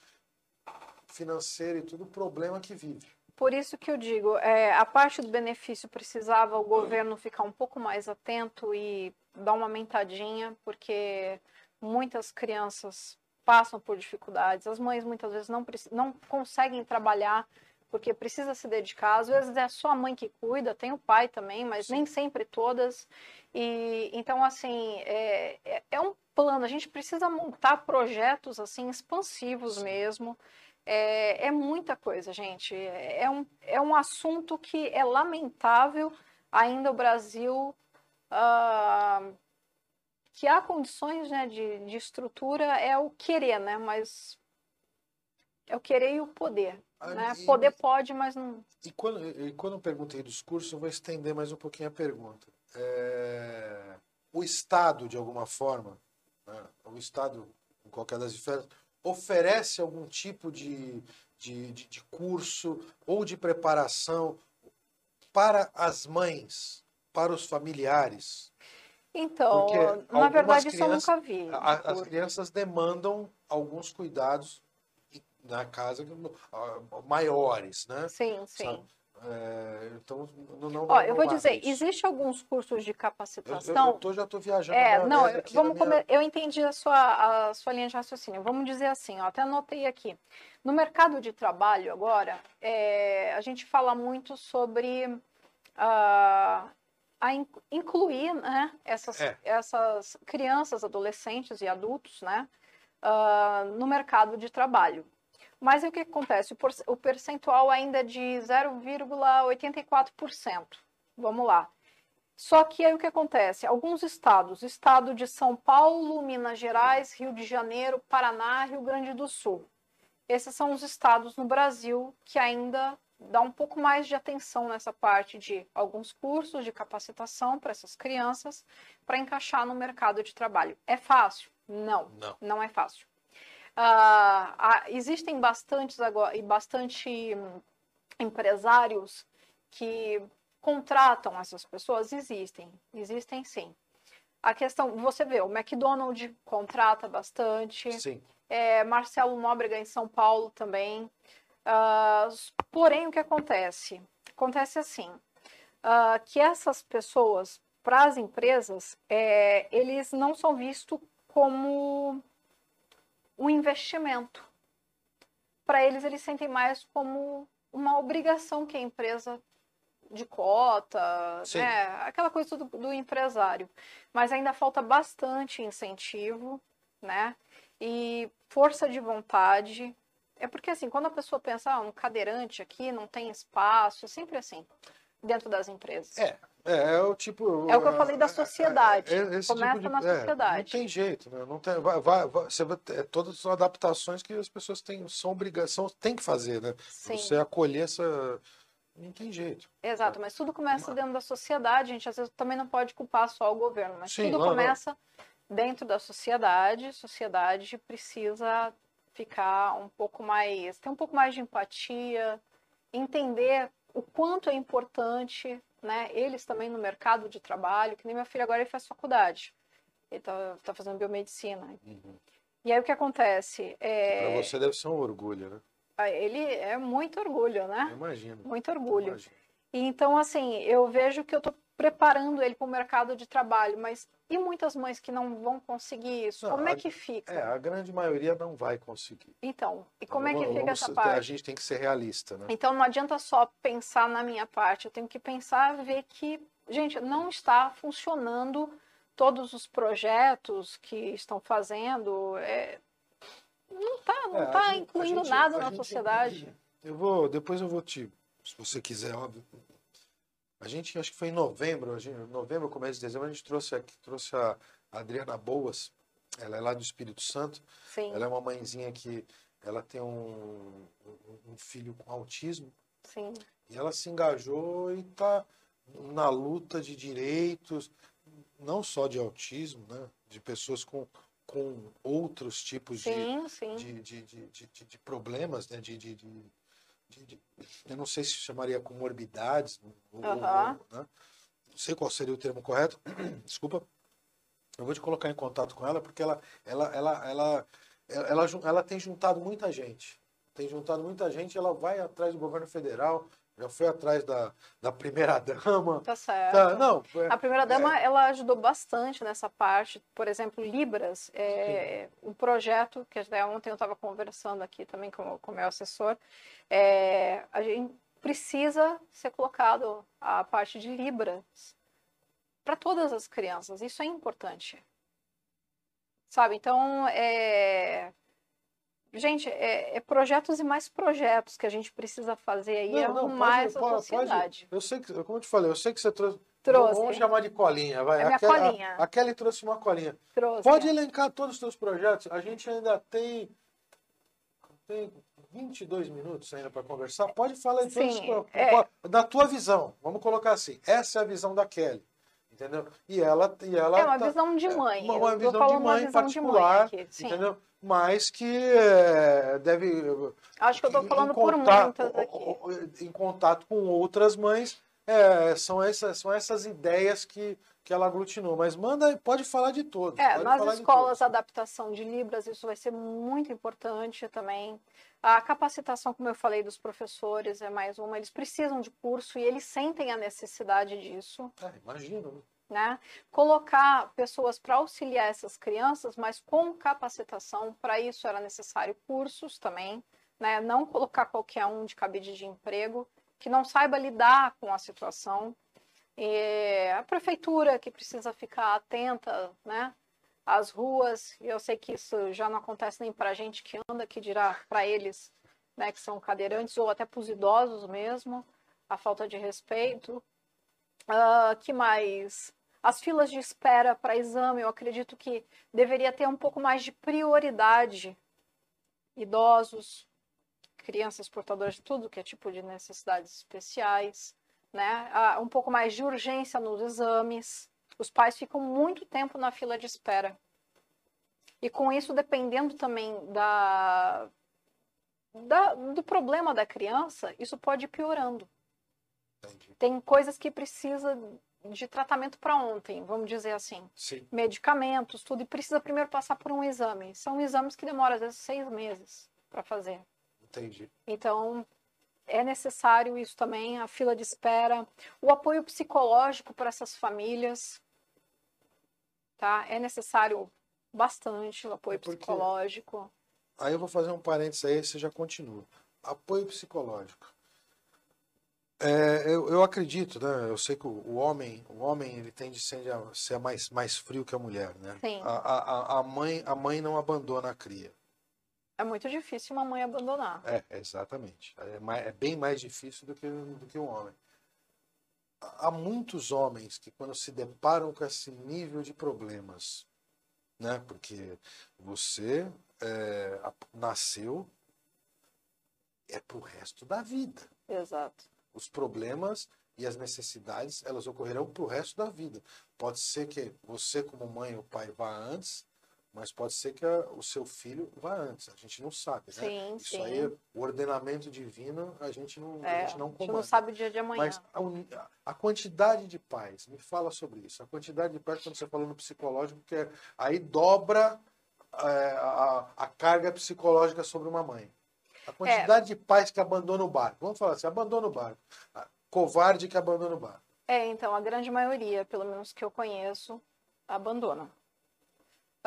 financeira e tudo, o problema que vive. Por isso que eu digo, é, a parte do benefício precisava o governo ficar um pouco mais atento e dar uma mentadinha, porque muitas crianças passam por dificuldades, as mães muitas vezes não, não conseguem trabalhar porque precisa se dedicar. Às vezes é só a mãe que cuida, tem o pai também, mas nem sempre todas. E então assim é, é, é um plano. A gente precisa montar projetos assim expansivos Sim. mesmo. É, é, muita coisa, gente. É, é um, é um assunto que é lamentável ainda o Brasil uh, que há condições né, de, de estrutura é o querer, né? Mas é o querer e o poder. Ah, né? E, Poder pode, mas não. E quando, e quando eu perguntei dos cursos, eu vou estender mais um pouquinho a pergunta. É, o Estado, de alguma forma, né, o Estado, em qualquer das esferas, oferece algum tipo de, de, de, de curso ou de preparação para as mães, para os familiares? Então, Porque na verdade, isso eu nunca vi. A, as crianças demandam alguns cuidados na casa maiores, né? Sim, sim. É, então, não, não Ó, eu vou dizer, isso. existe alguns cursos de capacitação. Eu, eu, eu tô, já estou viajando. É, não, eu, vamos minha... eu entendi a sua, a sua linha de raciocínio. Vamos dizer assim, ó, até anotei aqui. No mercado de trabalho agora, é, a gente fala muito sobre uh, a incluir né, essas, é. essas crianças, adolescentes e adultos né, uh, no mercado de trabalho. Mas o que acontece? O percentual ainda é de 0,84%. Vamos lá. Só que aí o que acontece? Alguns estados, estado de São Paulo, Minas Gerais, Rio de Janeiro, Paraná, Rio Grande do Sul. Esses são os estados no Brasil que ainda dá um pouco mais de atenção nessa parte de alguns cursos de capacitação para essas crianças para encaixar no mercado de trabalho. É fácil? Não, não, não é fácil. Uh, existem bastantes agora e bastante empresários que contratam essas pessoas? Existem, existem sim. A questão, você vê, o McDonald's contrata bastante. Sim. É, Marcelo Nóbrega em São Paulo também. Uh, porém, o que acontece? Acontece assim, uh, que essas pessoas, para as empresas, é, eles não são vistos como um investimento. Para eles, eles sentem mais como uma obrigação que a empresa de cota, né? aquela coisa do, do, empresário. Mas ainda falta bastante incentivo, né? E força de vontade. É porque, assim, quando a pessoa pensa, ah, um cadeirante aqui não tem espaço, é sempre assim, dentro das empresas. É, é, é o tipo. É o que eu falei da sociedade. É, é, Começa tipo de, na sociedade. não tem jeito, né? Não tem, vai, vai, vai, você vai, é, todas são adaptações que as pessoas têm, são obrigação, tem que fazer, né? Sim. Você acolher essa. Não tem jeito. Exato, mas tudo começa dentro da sociedade, a gente às vezes também não pode culpar só o governo, mas Sim, tudo não, começa não. dentro da sociedade, a sociedade precisa ficar um pouco mais, ter um pouco mais de empatia, entender o quanto é importante, né, eles também no mercado de trabalho, que nem minha filha agora ele faz faculdade, ele está tá fazendo biomedicina. Uhum. E aí o que acontece? É... Para você deve ser um orgulho, né? Ele é muito orgulho, né? Imagino. Muito orgulho. Imagino. Então, assim, eu vejo que eu estou preparando ele para o mercado de trabalho, mas e muitas mães que não vão conseguir isso? Não, como é que fica? É, a grande maioria não vai conseguir. Então, e como então, é que fica essa parte? A gente tem que ser realista, né? Então não adianta só pensar na minha parte, eu tenho que pensar, ver que, gente, não está funcionando todos os projetos que estão fazendo. É, não está não é, tá incluindo gente, nada na gente, sociedade. Eu vou, depois eu vou te, se você quiser, óbvio, a gente, acho que foi em novembro, gente, novembro, começo de dezembro, a gente trouxe, aqui, trouxe a Adriana Boas, ela é lá do Espírito Santo. Sim. Ela é uma mãezinha que ela tem um, um filho com autismo. Sim. E ela se engajou e está na luta de direitos, não só de autismo, né? De pessoas com, com outros tipos sim, de, sim. De, de, de, de, de, problemas, né? de, de, de eu não sei se chamaria comorbidades, ou, uhum. né? não sei qual seria o termo correto, desculpa. Eu vou te colocar em contato com ela porque ela, ela, ela, ela, ela, ela, ela tem juntado muita gente. Tem juntado muita gente, ela vai atrás do governo federal, já foi atrás da, da primeira dama. Tá certo. Tá, não, é, a primeira dama é, ela ajudou bastante nessa parte. Por exemplo, Libras, é, um projeto que até ontem eu estava conversando aqui também com, com o meu assessor. É, a gente precisa ser colocado a parte de Libras para todas as crianças. Isso é importante. Sabe? Então, é, Gente, é, é, projetos e mais projetos que a gente precisa fazer aí, não, arrumar essa pode, sociedade. Pode. Eu sei que, como eu te falei, eu sei que você trouxe. Trouxe. Vamos chamar de colinha, vai. É minha a, Kelly, colinha. A, a, Kelly trouxe uma colinha. Trouxe. Pode elencar todos os seus projetos. A gente ainda tem. Tem 22 minutos ainda para conversar. Pode falar em todos Sim, os, é... Da tua visão. Vamos colocar assim. Essa é a visão da Kelly. Entendeu? E ela. E ela é uma tá, visão de mãe. Uma, uma visão de mãe particular. De mãe aqui, entendeu? mas que é, deve. Acho que eu estou falando por muitas aqui. Em contato com outras mães, é, são, essas, são essas ideias que, que ela aglutinou. Mas manda, pode falar de todos. É, nas escolas, a adaptação de Libras, isso vai ser muito importante também. A capacitação, como eu falei, dos professores é mais uma. Eles precisam de curso e eles sentem a necessidade disso. É, imagino. Né? né? Colocar pessoas para auxiliar essas crianças, mas com capacitação. Para isso era necessário cursos também, né? Não colocar qualquer um de cabide de emprego que não saiba lidar com a situação. E a prefeitura que precisa ficar atenta, né? As ruas, eu sei que isso já não acontece nem para a gente que anda, que dirá para eles, né, que são cadeirantes, ou até para os idosos mesmo, a falta de respeito. Uh, que mais? As filas de espera para exame, eu acredito que deveria ter um pouco mais de prioridade. Idosos, crianças portadoras de tudo que é tipo de necessidades especiais, né? Ah, um pouco mais de urgência nos exames. Os pais ficam muito tempo na fila de espera. E com isso, dependendo também da, da do problema da criança, isso pode ir piorando. Entendi. Tem coisas que precisa de tratamento para ontem, vamos dizer assim. Sim. Medicamentos, tudo, e precisa primeiro passar por um exame. São exames que demoram, às vezes, seis meses para fazer. Entendi. Então, é necessário isso também, a fila de espera, o apoio psicológico para essas famílias, tá? É necessário bastante o apoio é psicológico. Aí eu vou fazer um parênteses aí, você já continua. Apoio psicológico. É, eu, eu, acredito, né? Eu sei que o, o, homem, o homem, ele tende a ser mais, mais frio que a mulher, né? Sim. A, a, a, mãe, a mãe não abandona a cria. É muito difícil uma mãe abandonar. É, exatamente. É, mais, é bem mais difícil do que, do que um homem. Há muitos homens que, quando se deparam com esse nível de problemas, né? Porque você é, nasceu é para o resto da vida. Exato. Os problemas e as necessidades, elas ocorrerão para o resto da vida. Pode ser que você, como mãe ou pai, vá antes, mas pode ser que a, o seu filho vá antes. A gente não sabe, né? Sim, Isso sim. aí, o ordenamento divino, a gente não, É, a gente não a gente comanda. não sabe o dia de amanhã. Mas a, a quantidade de pais, me fala sobre isso. A quantidade de pais, quando você falou no psicológico, que é, aí dobra é, a, a carga psicológica sobre uma mãe. A quantidade de pais que abandonam o barco. Vamos falar assim, abandona o barco. Covarde que abandona o barco. É, então, a grande maioria, pelo menos que eu conheço, abandona.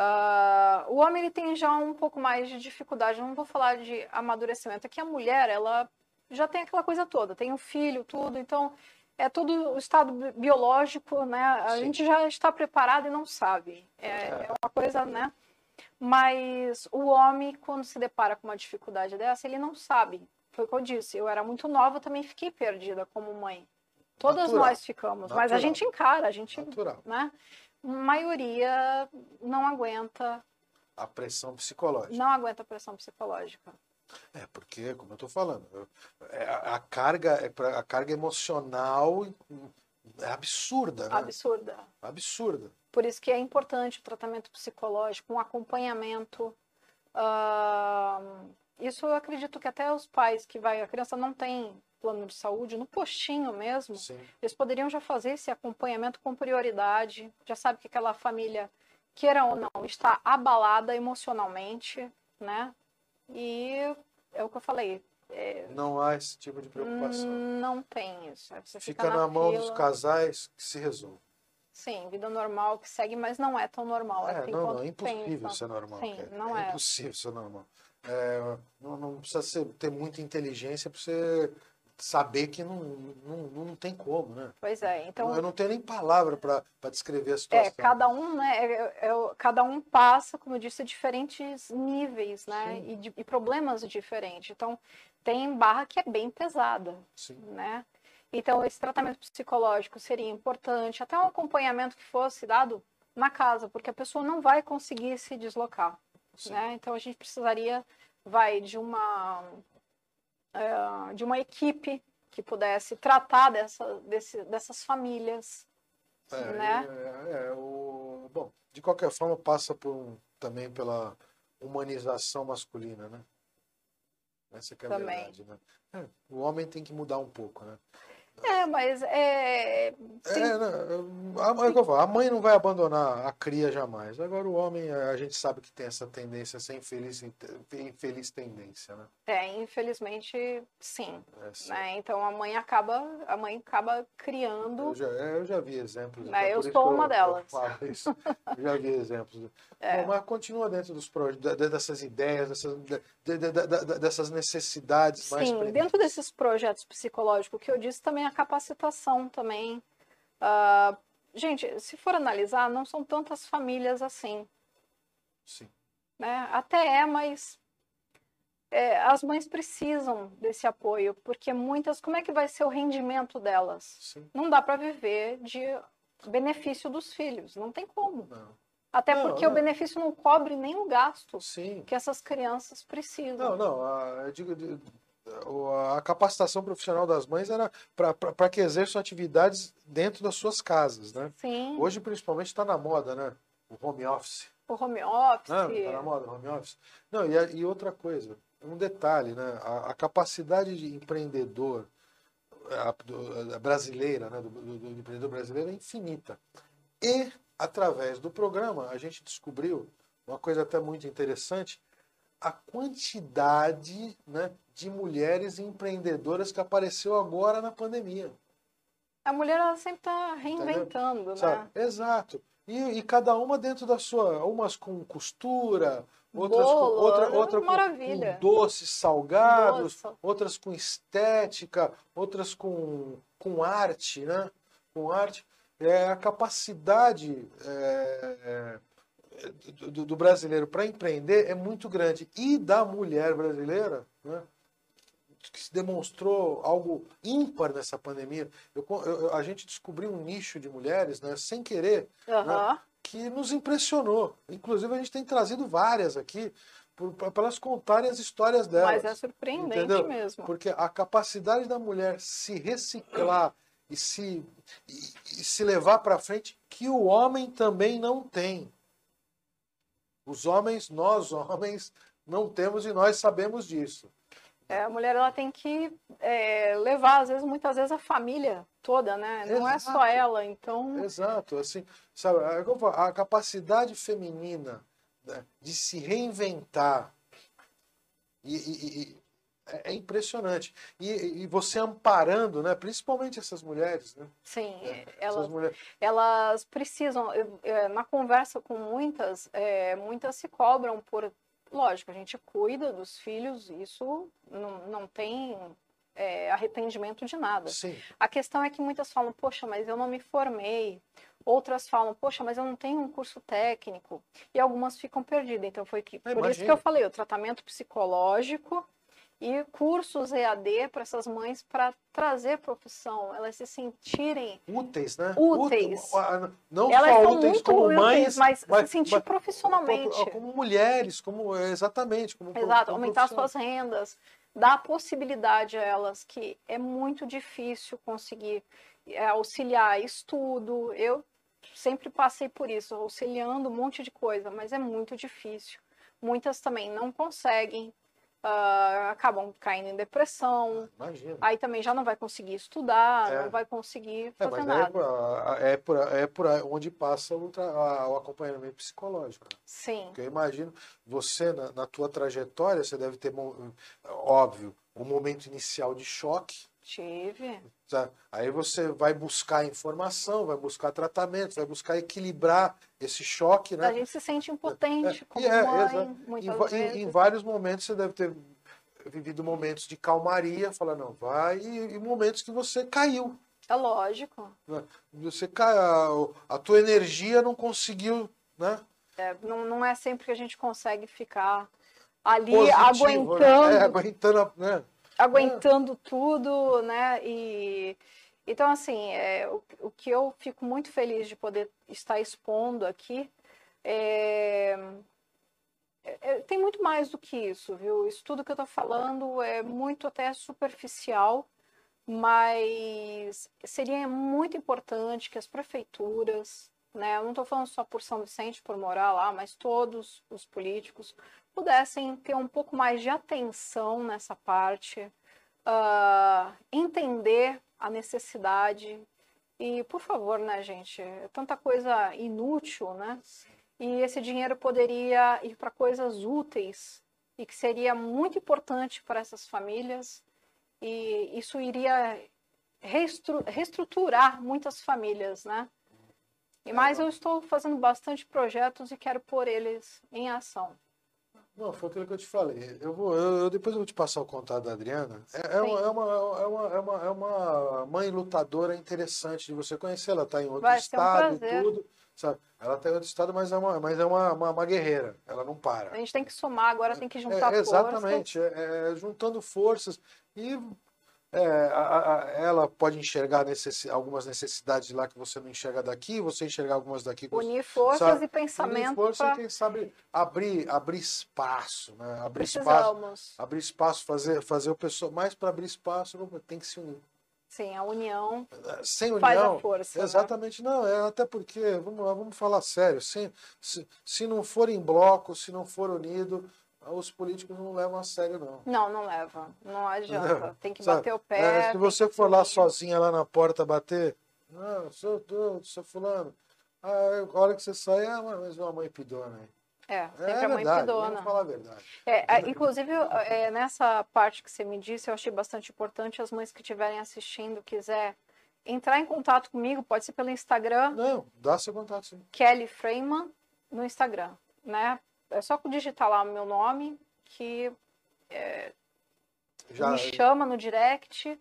Ah, o homem ele tem já um pouco mais de dificuldade, não vou falar de amadurecimento, é que a mulher, ela já tem aquela coisa toda, tem o filho, tudo, então é todo o estado bi- biológico, né? A Sim. gente já está preparado e não sabe. É, é uma coisa, né? Mas o homem, quando se depara com uma dificuldade dessa, ele não sabe. Foi o que eu disse, eu era muito nova, também fiquei perdida como mãe. Todas Natural. nós ficamos, mas a Natural. gente encara, a gente, Natural. né? Maioria não aguenta, A pressão psicológica. não aguenta a pressão psicológica. É, porque, como eu estou falando, eu- é, a, a carga, é pra- a carga emocional é absurda, né? Absurda. Absurda. Por isso que é importante o tratamento psicológico, um acompanhamento. Ah, isso eu acredito que até os pais que vai, a criança não tem plano de saúde, no postinho mesmo, Sim. eles poderiam já fazer esse acompanhamento com prioridade, já sabe que aquela família, queira ou não, está abalada emocionalmente, né? E é o que eu falei, Não há esse tipo de preocupação. hum, não tem isso. Você Fica fica, na mão dos casais que se resolve. Sim, vida normal que segue, mas não é tão normal. É, assim não, não, é impossível pensa. ser normal. Sim, cara. não é, é. impossível ser normal. É, não, não precisa ser- ter muita inteligência para você saber que não, não, não tem como, né? Pois é, então eu não tenho nem palavra para descrever a é, situação. cada um, né, é- é- cada um passa, como eu disse, diferentes níveis, né, e, de- e problemas diferentes. Então, tem barra que é bem pesada, Sim. né? Então, esse tratamento psicológico seria importante, até um acompanhamento que fosse dado na casa, porque a pessoa não vai conseguir se deslocar, Sim. né? Então, a gente precisaria, vai, de uma, eh, de uma equipe que pudesse tratar dessa, desse, dessas famílias, É, né? é, é, o, bom, de qualquer forma, passa por também pela humanização masculina, né? Essa é a Também. verdade, né? É, o homem tem que mudar um pouco, né? É, mas é, tem- É, né, a, é eu falo, a mãe não vai abandonar a cria jamais. Agora o homem, a gente sabe que tem essa tendência, essa infeliz, infeliz tendência, né? é, infelizmente, sim. Essa- Né? Então a mãe acaba, a mãe acaba criando. Eu já, é, eu já vi exemplos. Né, até eu sou uma eu- delas. Eu. Eu já vi exemplos. É. Bom, mas continua dentro dos projetos, dessas ideias, dessas, de- de- de- de- dessas necessidades mais Sim, dentro desses projetos psicológicos que eu disse também a capacitação também. Ah, gente, se for analisar, não são tantas famílias assim, Sim. né? Até é, mas é, as mães precisam desse apoio, porque muitas, como é que vai ser o rendimento delas? Sim. Não dá para viver de benefício dos filhos, não tem como. Não. Até Não, porque não. o benefício não cobre nem o gasto Sim. que essas crianças precisam. Não, não. A, eu digo, a capacitação profissional das mães era para que exerçam atividades dentro das suas casas, né? Sim, Hoje, principalmente, está na moda, né? O home office. o home office. Não, tá na moda, home office. Não, e, a- e outra coisa, um detalhe, né? A, a capacidade de empreendedor a, do- a brasileira, né? Do, do- do empreendedor brasileiro é infinita. E, através do programa, a gente descobriu uma coisa até muito interessante, a quantidade né, de mulheres empreendedoras que apareceu agora na pandemia. A mulher ela sempre está reinventando, né? Exato. E, e cada uma dentro da sua, umas com costura, outras Bolo, com outra, é outra maravilha. com doces salgados, Nossa. outras com estética, outras com, com arte, né? Com arte. É a capacidade é, é, do, do brasileiro para empreender é muito grande. E da mulher brasileira, né, que se demonstrou algo ímpar nessa pandemia. Eu, eu, a gente descobriu um nicho de mulheres, né, sem querer, uhum. né, que nos impressionou. Inclusive, a gente tem trazido várias aqui para elas contarem as histórias delas. Mas é surpreendente entendeu? mesmo. Porque a capacidade da mulher se reciclar e se, e, e se levar para frente, que o homem também não tem. Os homens, nós homens, não temos e nós sabemos disso. É, a mulher ela tem que é, levar, às vezes, muitas vezes, a família toda, né? Não é só ela, então... Exato, assim, sabe, é a capacidade feminina né, de se reinventar e, e é, é impressionante. E, e, você amparando, né? Principalmente essas mulheres, né? Sim, é, elas, mulheres. elas precisam. Eu, eu, na conversa com muitas, é, muitas se cobram por lógico, a gente cuida dos filhos, isso não, não tem é, arrependimento de nada. Sim. A questão é que muitas falam, poxa, mas eu não me formei. Outras falam, poxa, mas eu não tenho um curso técnico. E algumas ficam perdidas. Então foi que, por isso que eu falei, o tratamento psicológico e cursos EAD para essas mães para trazer profissão, elas se sentirem úteis, né? Úteis. Não elas só úteis como úteis, mães, mas, mas se sentir mas, profissionalmente. Como mulheres, como exatamente, como Exato, como aumentar suas rendas, dar possibilidade a elas que é muito difícil conseguir é, auxiliar estudo. Eu sempre passei por isso, auxiliando um monte de coisa, mas é muito difícil. Muitas também não conseguem Uh, acabam caindo em depressão. Imagina. Aí também já não vai conseguir estudar, é. não vai conseguir é, fazer é, nada. É por, é, por, é por onde passa o, o, acompanhamento psicológico. Né? Sim. Porque eu imagino, você, na, na tua trajetória, você deve ter, óbvio, um momento inicial de choque. Tive. Tá? Aí você vai buscar informação, vai buscar tratamento, vai buscar equilibrar esse choque, né? A gente se sente impotente é, como é, mãe, muitas em. Em, em, vários momentos você deve ter vivido momentos de calmaria, falar, não, vai, e, e momentos que você caiu. É lógico. Né? Você cai, a, a tua energia não conseguiu, né? É, não, não é sempre que a gente consegue ficar ali Positivo, aguentando. Né? É, aguentando, né? Aguentando tudo, né? E então assim, é, o, o, que eu fico muito feliz de poder estar expondo aqui é, é, é tem muito mais do que isso, viu? Isso tudo que eu estou falando é muito até superficial, mas seria muito importante que as prefeituras, né? Eu não estou falando só por São Vicente, por morar lá, mas todos os políticos pudessem ter um pouco mais de atenção nessa parte, uh, entender a necessidade e, por favor, né, gente, é tanta coisa inútil, né? E esse dinheiro poderia ir para coisas úteis e que seria muito importante para essas famílias e isso iria reestru reestruturar muitas famílias, né? E mais eu estou fazendo bastante projetos e quero pôr eles em ação. Não, foi aquilo que eu te falei. Eu vou, eu, eu depois eu vou te passar o contato da Adriana. É, é, uma, é, uma, é, uma, é, uma, é uma mãe lutadora interessante de você conhecer. Ela está em outro Vai estado um e tudo. Sabe? Ela está em outro estado, mas é, uma, mas é uma, uma, uma, guerreira. Ela não para. A gente tem que somar, agora tem que é, juntar é, exatamente, forças. Exatamente, é, juntando forças. E é, a, a, ela pode enxergar necessi algumas necessidades lá que você não enxerga daqui, você enxergar algumas daqui. Unir forças sabe? e pensamento. Unir forças pra... e quem sabe abrir, abrir espaço, né? Abrir espaço. Abrir espaço, fazer, fazer o pessoal. Mais para abrir espaço, tem que se unir. Sim, a união. Sem união. Faz a força. Né? Exatamente, né? não. É até porque, vamos lá, vamos falar sério. Se, se, se não for em bloco, se não for unido, os políticos não levam a sério, não. Não, não levam. Não adianta. Tem que Sabe? bater o pé. É, se você for lá sozinha lá na porta bater, não, sou, sou, sou fulano. Ah, a hora que você sai, ah, mas uma mãe pidona aí. É, sempre é a mãe verdade, pidona. Vamos falar a verdade. É, inclusive, é, nessa parte que você me disse, eu achei bastante importante as mães que estiverem assistindo, quiser entrar em contato comigo, pode ser pelo Instagram. Não, dá seu contato, sim. Kelly Freeman no Instagram, né? É só digitar lá o meu nome que é, Já... me chama no direct.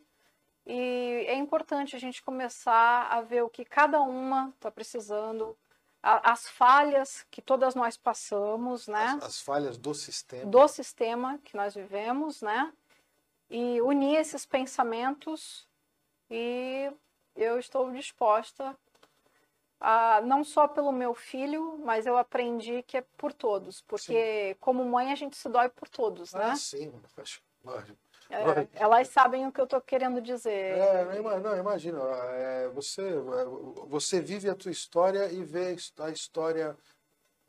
E é importante a gente começar a ver o que cada uma está precisando. a, as falhas que todas nós passamos, né? As, as, falhas do sistema. Do sistema que nós vivemos, né? E unir esses pensamentos e eu estou disposta a, não só pelo meu filho, mas eu aprendi que é por todos, porque sim. como mãe a gente se dói por todos, ah, né? Sim, lógico. É, elas sabem o que eu estou querendo dizer. É, não, imagina. É, você, é, você vive a tua história e vê a história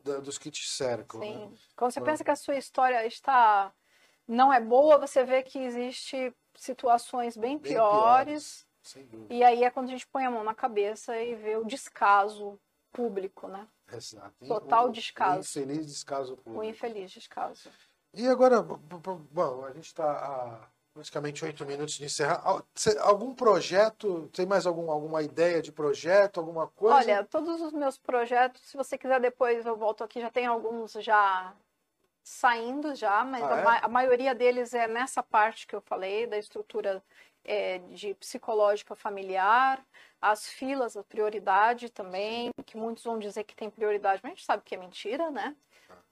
da, dos que te cercam. Sim. Né? Quando você pensa que a sua história está não é boa, você vê que existe situações bem, bem piores. piores. E aí é quando a gente põe a mão na cabeça e vê o descaso público, né? Exato. Total o, descaso. O infeliz descaso público. O infeliz descaso. E agora, bom, a gente está a praticamente oito minutos de encerrar. Algum projeto, tem mais algum, alguma ideia de projeto, alguma coisa? Olha, todos os meus projetos, se você quiser depois eu volto aqui, já tem alguns já saindo já, mas ah, a, é? ma a, maioria deles é nessa parte que eu falei, da estrutura é, de psicológica familiar, as filas, a prioridade também, que muitos vão dizer que tem prioridade, mas a gente sabe que é mentira, né?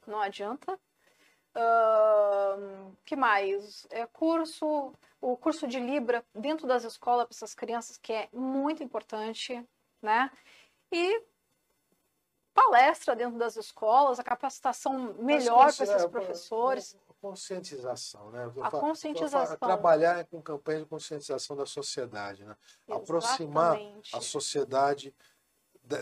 Não adianta. Uh, que mais? É curso, o curso de Libra dentro das escolas para essas crianças, que é muito importante, né? E palestra dentro das escolas, a capacitação melhor para esses é, professores. Conscientização, né? A conscientização. Trabalhar com campanhas de conscientização da sociedade, né? Exatamente. Aproximar a sociedade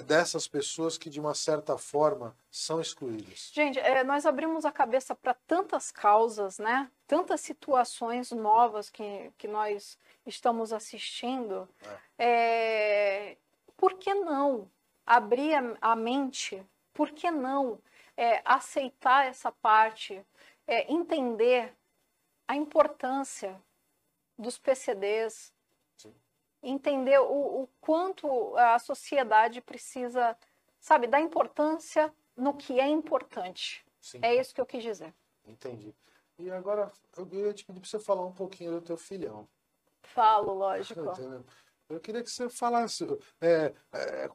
dessas pessoas que de uma certa forma são excluídas. Gente, é, nós abrimos a cabeça para tantas causas, né? Tantas situações novas que, que nós estamos assistindo. É. É, por que não abrir a, a, mente? Por que não é, aceitar essa parte? É, entender a importância dos PCDs, entender o, o quanto a sociedade precisa, sabe, dar importância no que é importante. Sim. É isso que eu quis dizer. Entendi. E agora eu ia te pedir para você falar um pouquinho do teu filhão. Falo, lógico. Eu queria que você falasse. É, é,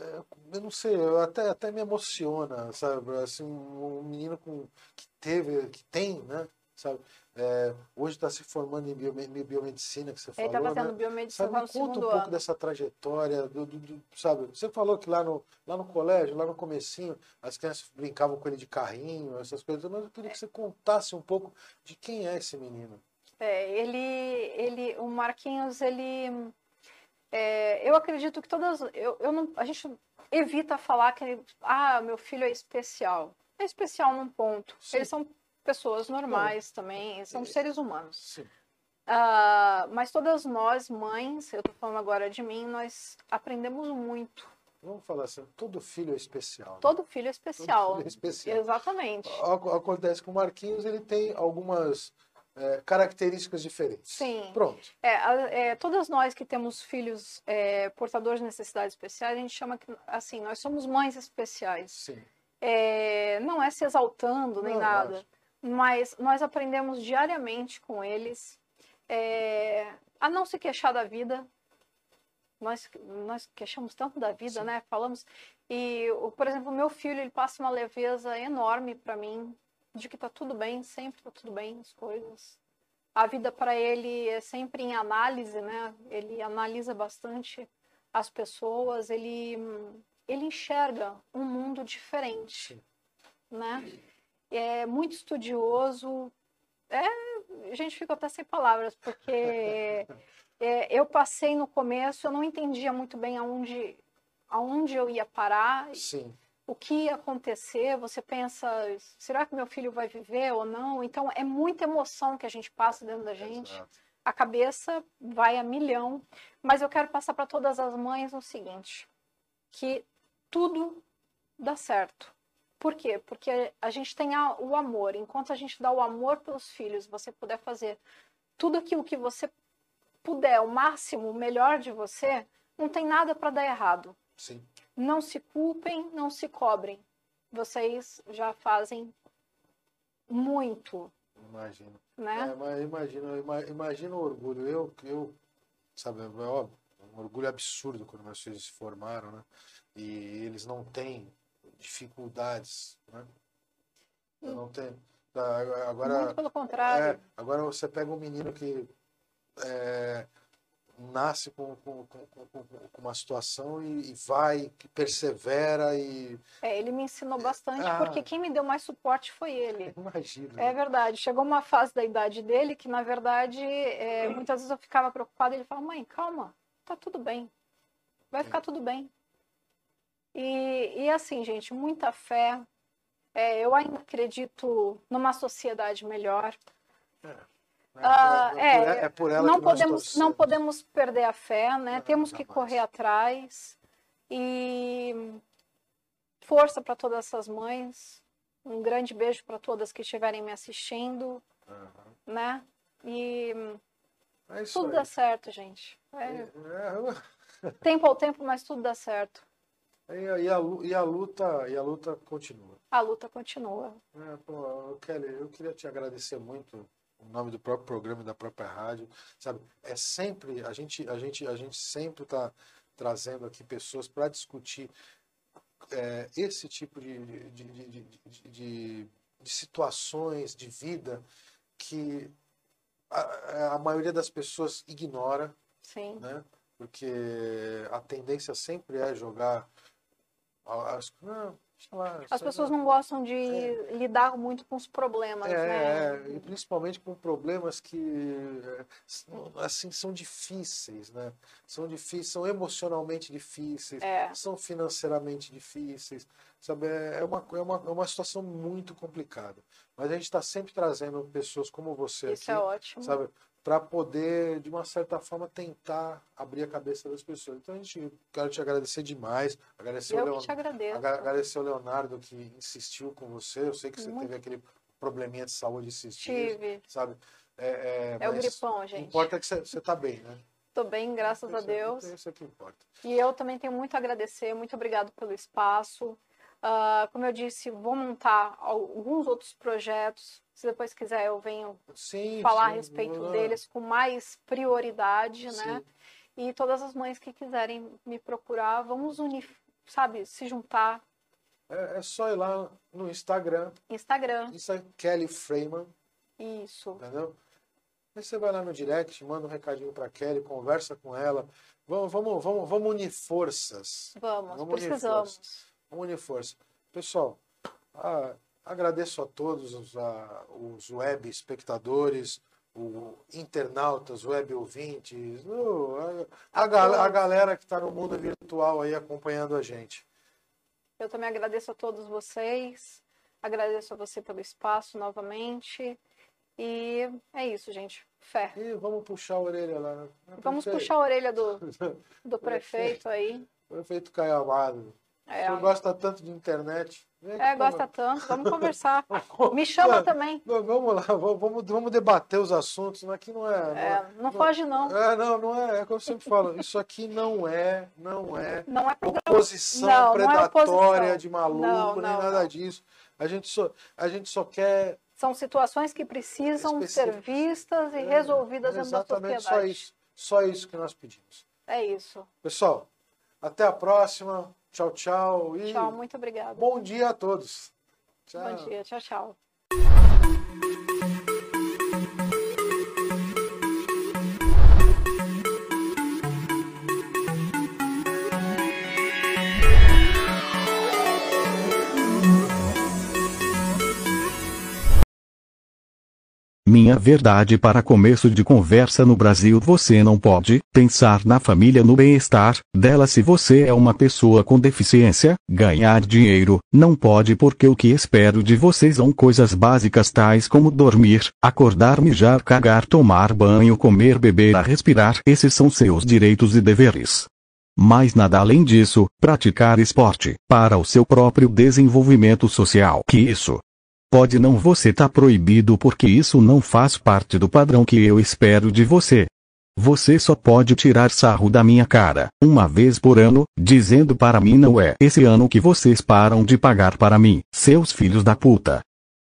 é, eu não sei, eu até, até me emociona, sabe? Assim, um menino com, que teve, que tem, né? Sabe? É, hoje está se formando em biomedicina, que você falou. Ele está fazendo né? biomedicina sabe, no conta um pouco dessa trajetória, do, do, do, sabe? Você falou que lá no, lá no colégio, lá no comecinho, as crianças brincavam com ele de carrinho, essas coisas, mas eu queria que você contasse um pouco de quem é esse menino. É, ele, ele, o Marquinhos, ele, é, eu acredito que todas, eu, eu não, a gente evita falar que, ah, meu filho é especial. É especial num ponto. Sim. Eles são pessoas normais Bom, também, são é, seres humanos. Uh, mas todas nós, mães, eu estou falando agora de mim, nós aprendemos muito. Vamos falar assim, todo filho é especial. Né? Todo filho é especial. Todo filho é especial. Exatamente. Acontece com o Marquinhos, ele tem algumas é, características diferentes. Sim. Pronto. É, é, todas nós que temos filhos é, portadores de necessidades especiais, a gente chama que, assim, nós somos mães especiais. Sim. É, não é se exaltando nem não, nada mas nós aprendemos diariamente com eles é, a não se queixar da vida. Nós, nós queixamos tanto da vida, Sim. né? Falamos. E, por exemplo, meu filho, ele passa uma leveza enorme para mim, de que tá tudo bem, sempre tá tudo bem as coisas. A vida para ele é sempre em análise, né? Ele analisa bastante as pessoas, ele, ele enxerga um mundo diferente, né? é muito estudioso. É, a gente fica até sem palavras, porque é, eu passei no começo, eu não entendia muito bem aonde, aonde eu ia parar. Sim. O que ia acontecer, você pensa, será que meu filho vai viver ou não? Então, é muita emoção que a gente passa dentro da gente. Exato. A cabeça vai a milhão. Mas eu quero passar para todas as mães o seguinte: que tudo dá certo por quê? Porque a gente tem o amor. Enquanto a gente dá o amor pelos filhos, você puder fazer tudo aquilo que você puder, o máximo, o melhor de você, não tem nada para dar errado. Sim. Não se culpem, não se cobrem. Vocês já fazem muito. Imagino. Né? É, imagino, imagino o orgulho. Eu, eu sabe, é óbvio, um orgulho absurdo quando meus filhos se formaram, né? E eles não têm dificuldades, né? Eu não tenho. Agora, Muito pelo contrário. É, agora você pega um menino que é, nasce com, com, com, com, uma situação e, e, vai, que persevera e. É, ele me ensinou bastante, ah, porque quem me deu mais suporte foi ele. Imagina. É verdade. Chegou uma fase da idade dele que, na verdade, é, muitas vezes eu ficava preocupada. Ele falava, mãe, calma, tá tudo bem. Vai ficar tudo bem. E, e assim, gente, muita fé. É, eu ainda acredito numa sociedade melhor. É. Ah, é, é, por ela não podemos não podemos perder a fé, né? Não, Temos que correr atrás e força para todas essas mães. Um grande beijo para todas que estiverem me assistindo, uhum. né? E é tudo aí. dá certo, gente. É... é tempo ao tempo, mas tudo dá certo. E a, e, a, e a, luta e a luta continua. A luta continua. É, pô, Kelly, eu queria te agradecer muito o nome do próprio programa e da própria rádio, sabe? É sempre a gente a gente a gente sempre está trazendo aqui pessoas para discutir é, esse tipo de de, de, de, de, situações de vida que a, a, maioria das pessoas ignora, Sim. né? Porque a tendência sempre é jogar as, as pessoas não gostam de é. lidar muito com os problemas, é, né? É, e principalmente com problemas que assim são difíceis, né? São difíceis, são emocionalmente difíceis, é. são financeiramente difíceis, sabe? É, é uma, é uma, é uma situação muito complicada. Mas a gente está sempre trazendo pessoas como você Isso aqui, é ótimo. sabe? Para poder, de uma certa forma, tentar abrir a cabeça das pessoas. Então, a gente quero te agradecer demais. Agradecer Eu o Leon... te agradeço. Agradecer o Leonardo que insistiu com você. Eu sei que você Muito. teve aquele probleminha de saúde esses dias. Tive. Sabe? É, é, é o gripão, gente. Importa que você está bem, né? Estou bem, graças isso, a Deus. Isso é que importa. E eu também tenho muito a agradecer. Muito obrigado pelo espaço. Uh, como eu disse, vou montar alguns outros projetos. Se depois quiser, eu venho sim, falar sim, a respeito deles com mais prioridade, né? sim. né? E todas as mães que quiserem me procurar, vamos unir, sabe, se juntar. É, é só ir lá no Instagram. Instagram. Isso é Kelly Freeman. Isso. Entendeu? Aí você vai lá no direct, manda um recadinho para Kelly, conversa com ela. Vamos, vamos, vamos, vamos unir forças. Vamos, vamos precisamos. Unir forças. Pessoal, ah, agradeço a todos os, os web espectadores, o internautas, web ouvintes, o, a, a, a, galera que está no mundo virtual aí acompanhando a gente. Eu também agradeço a todos vocês, agradeço a você pelo espaço novamente. E é isso, gente. Fé. E vamos puxar a orelha lá. Vamos puxar a orelha do, do prefeito aí. Prefeito Caio Amado. É, Você gosta tanto de internet. É, gosta tanto. Vamos conversar. Me chama também. Vamos lá, vamos, vamos debater os assuntos. Aqui não é. Não, é, não, não foge, não. É, não, não é. É como eu sempre falo. Isso aqui não é, não é, não é oposição não, predatória não é de maluco, nem nada disso. A gente, só, a gente só quer. São situações que precisam ser vistas e é, resolvidas dentro da sociedade. Exatamente, só isso. Só isso que nós pedimos. É isso. Pessoal, até a próxima. Tchau, tchau. E tchau, muito obrigada. Bom dia a todos. Tchau. Bom dia, tchau, tchau. Minha verdade para começo de conversa no Brasil você não pode pensar na família no bem-estar dela se você é uma pessoa com deficiência, ganhar dinheiro, não pode porque o que espero de vocês são coisas básicas tais como dormir, acordar, mijar, cagar, tomar banho, comer, beber, respirar, esses são seus direitos e deveres. Mais nada além disso, praticar esporte, para o seu próprio desenvolvimento social. Que isso, Pode não você tá proibido porque isso não faz parte do padrão que eu espero de você. Você só pode tirar sarro da minha cara, uma vez por ano, dizendo para mim não é esse ano que vocês param de pagar para mim, seus filhos da puta.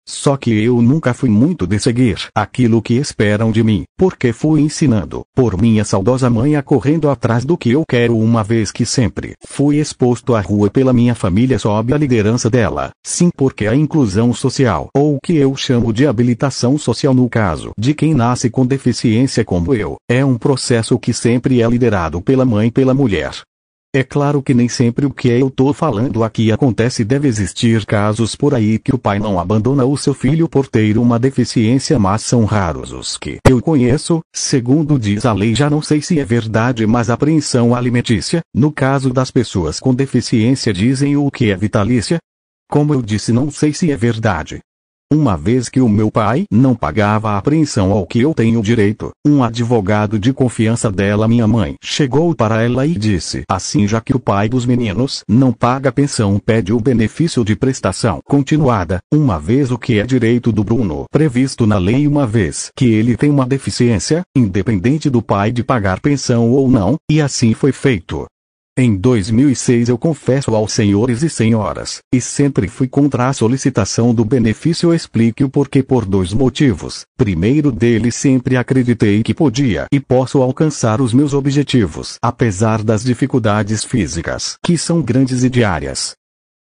Só que eu nunca fui muito de seguir aquilo que esperam de mim, porque fui ensinando por minha saudosa mãe a correndo atrás do que eu quero uma vez que sempre fui exposto à rua pela minha família sob a liderança dela. Sim, porque a inclusão social, ou o que eu chamo de habilitação social no caso de quem nasce com deficiência como eu, é um processo que sempre é liderado pela mãe pela mulher. É claro que nem sempre o que eu tô falando aqui acontece. Deve existir casos por aí que o pai não abandona o seu filho por ter uma deficiência mas são raros os que eu conheço, segundo diz a lei já não sei se é verdade mas apreensão alimentícia, no caso das pessoas com deficiência dizem o que é vitalícia? Como eu disse não sei se é verdade, uma vez que o meu pai não pagava a apreensão ao que eu tenho direito, um advogado de confiança dela, minha mãe, chegou para ela e disse: Assim, já que o pai dos meninos não paga pensão, pede o benefício de prestação continuada, uma vez o que é direito do Bruno, previsto na lei, uma vez que ele tem uma deficiência, independente do pai de pagar pensão ou não, e assim foi feito. Em 2006 eu confesso aos senhores e senhoras, e sempre fui contra a solicitação do benefício explique o porquê por dois motivos. Primeiro deles sempre acreditei que podia e posso alcançar os meus objetivos, apesar das dificuldades físicas, que são grandes e diárias.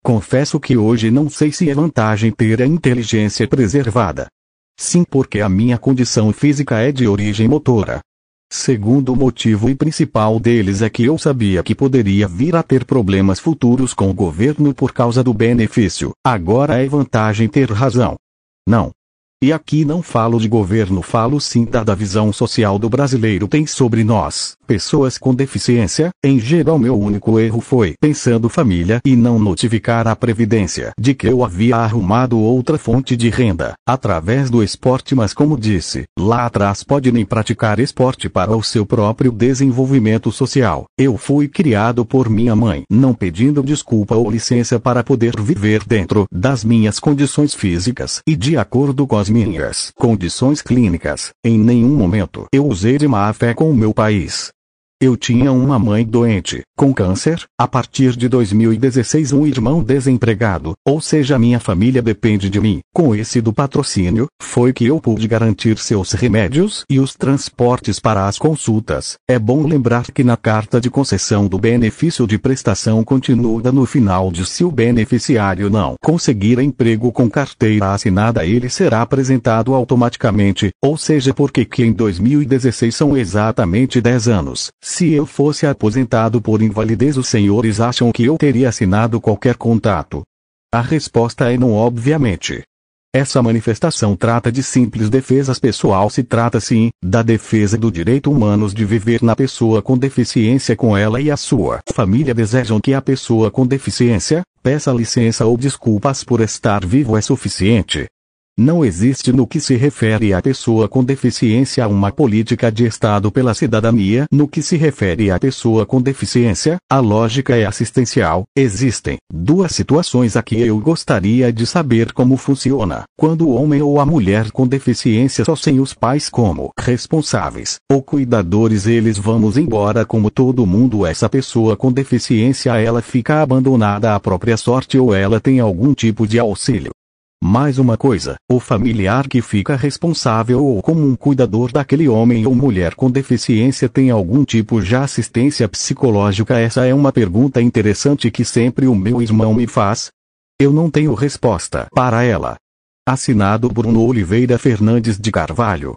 Confesso que hoje não sei se é vantagem ter a inteligência preservada. Sim, porque a minha condição física é de origem motora, Segundo motivo e principal deles é que eu sabia que poderia vir a ter problemas futuros com o governo por causa do benefício. Agora é vantagem ter razão. Não, e aqui não falo de governo, falo sim da, da visão social do brasileiro tem sobre nós, pessoas com deficiência. Em geral, meu único erro foi pensando família e não notificar a Previdência de que eu havia arrumado outra fonte de renda, através do esporte. Mas, como disse, lá atrás pode nem praticar esporte para o seu próprio desenvolvimento social. Eu fui criado por minha mãe, não pedindo desculpa ou licença para poder viver dentro das minhas condições físicas e de acordo com as minhas condições clínicas, em nenhum momento eu usei de má fé com o meu país. Eu tinha uma mãe doente, com câncer, a partir de 2016 um irmão desempregado, ou seja minha família depende de mim. Com esse do patrocínio, foi que eu pude garantir seus remédios e os transportes para as consultas. É bom lembrar que na carta de concessão do benefício de prestação continua no final de se o beneficiário não conseguir emprego com carteira assinada ele será apresentado automaticamente, ou seja porque que em 2016 são exatamente 10 anos. Se eu fosse aposentado por invalidez, os senhores acham que eu teria assinado qualquer contato? A resposta é não, obviamente. Essa manifestação trata de simples defesa pessoal, se trata sim da defesa do direito humanos de viver na pessoa com deficiência com ela e a sua família desejam que a pessoa com deficiência peça licença ou desculpas por estar vivo é suficiente. Não existe no que se refere à pessoa com deficiência uma política de Estado pela cidadania. No que se refere à pessoa com deficiência, a lógica é assistencial. Existem duas situações aqui eu gostaria de saber como funciona. Quando o homem ou a mulher com deficiência só sem os pais como responsáveis ou cuidadores eles vamos embora como todo mundo essa pessoa com deficiência ela fica abandonada à própria sorte ou ela tem algum tipo de auxílio. Mais uma coisa, o familiar que fica responsável ou como um cuidador daquele homem ou mulher com deficiência tem algum tipo de assistência psicológica? Essa é uma pergunta interessante que sempre o meu irmão me faz. Eu não tenho resposta para ela. Assinado Bruno Oliveira Fernandes de Carvalho.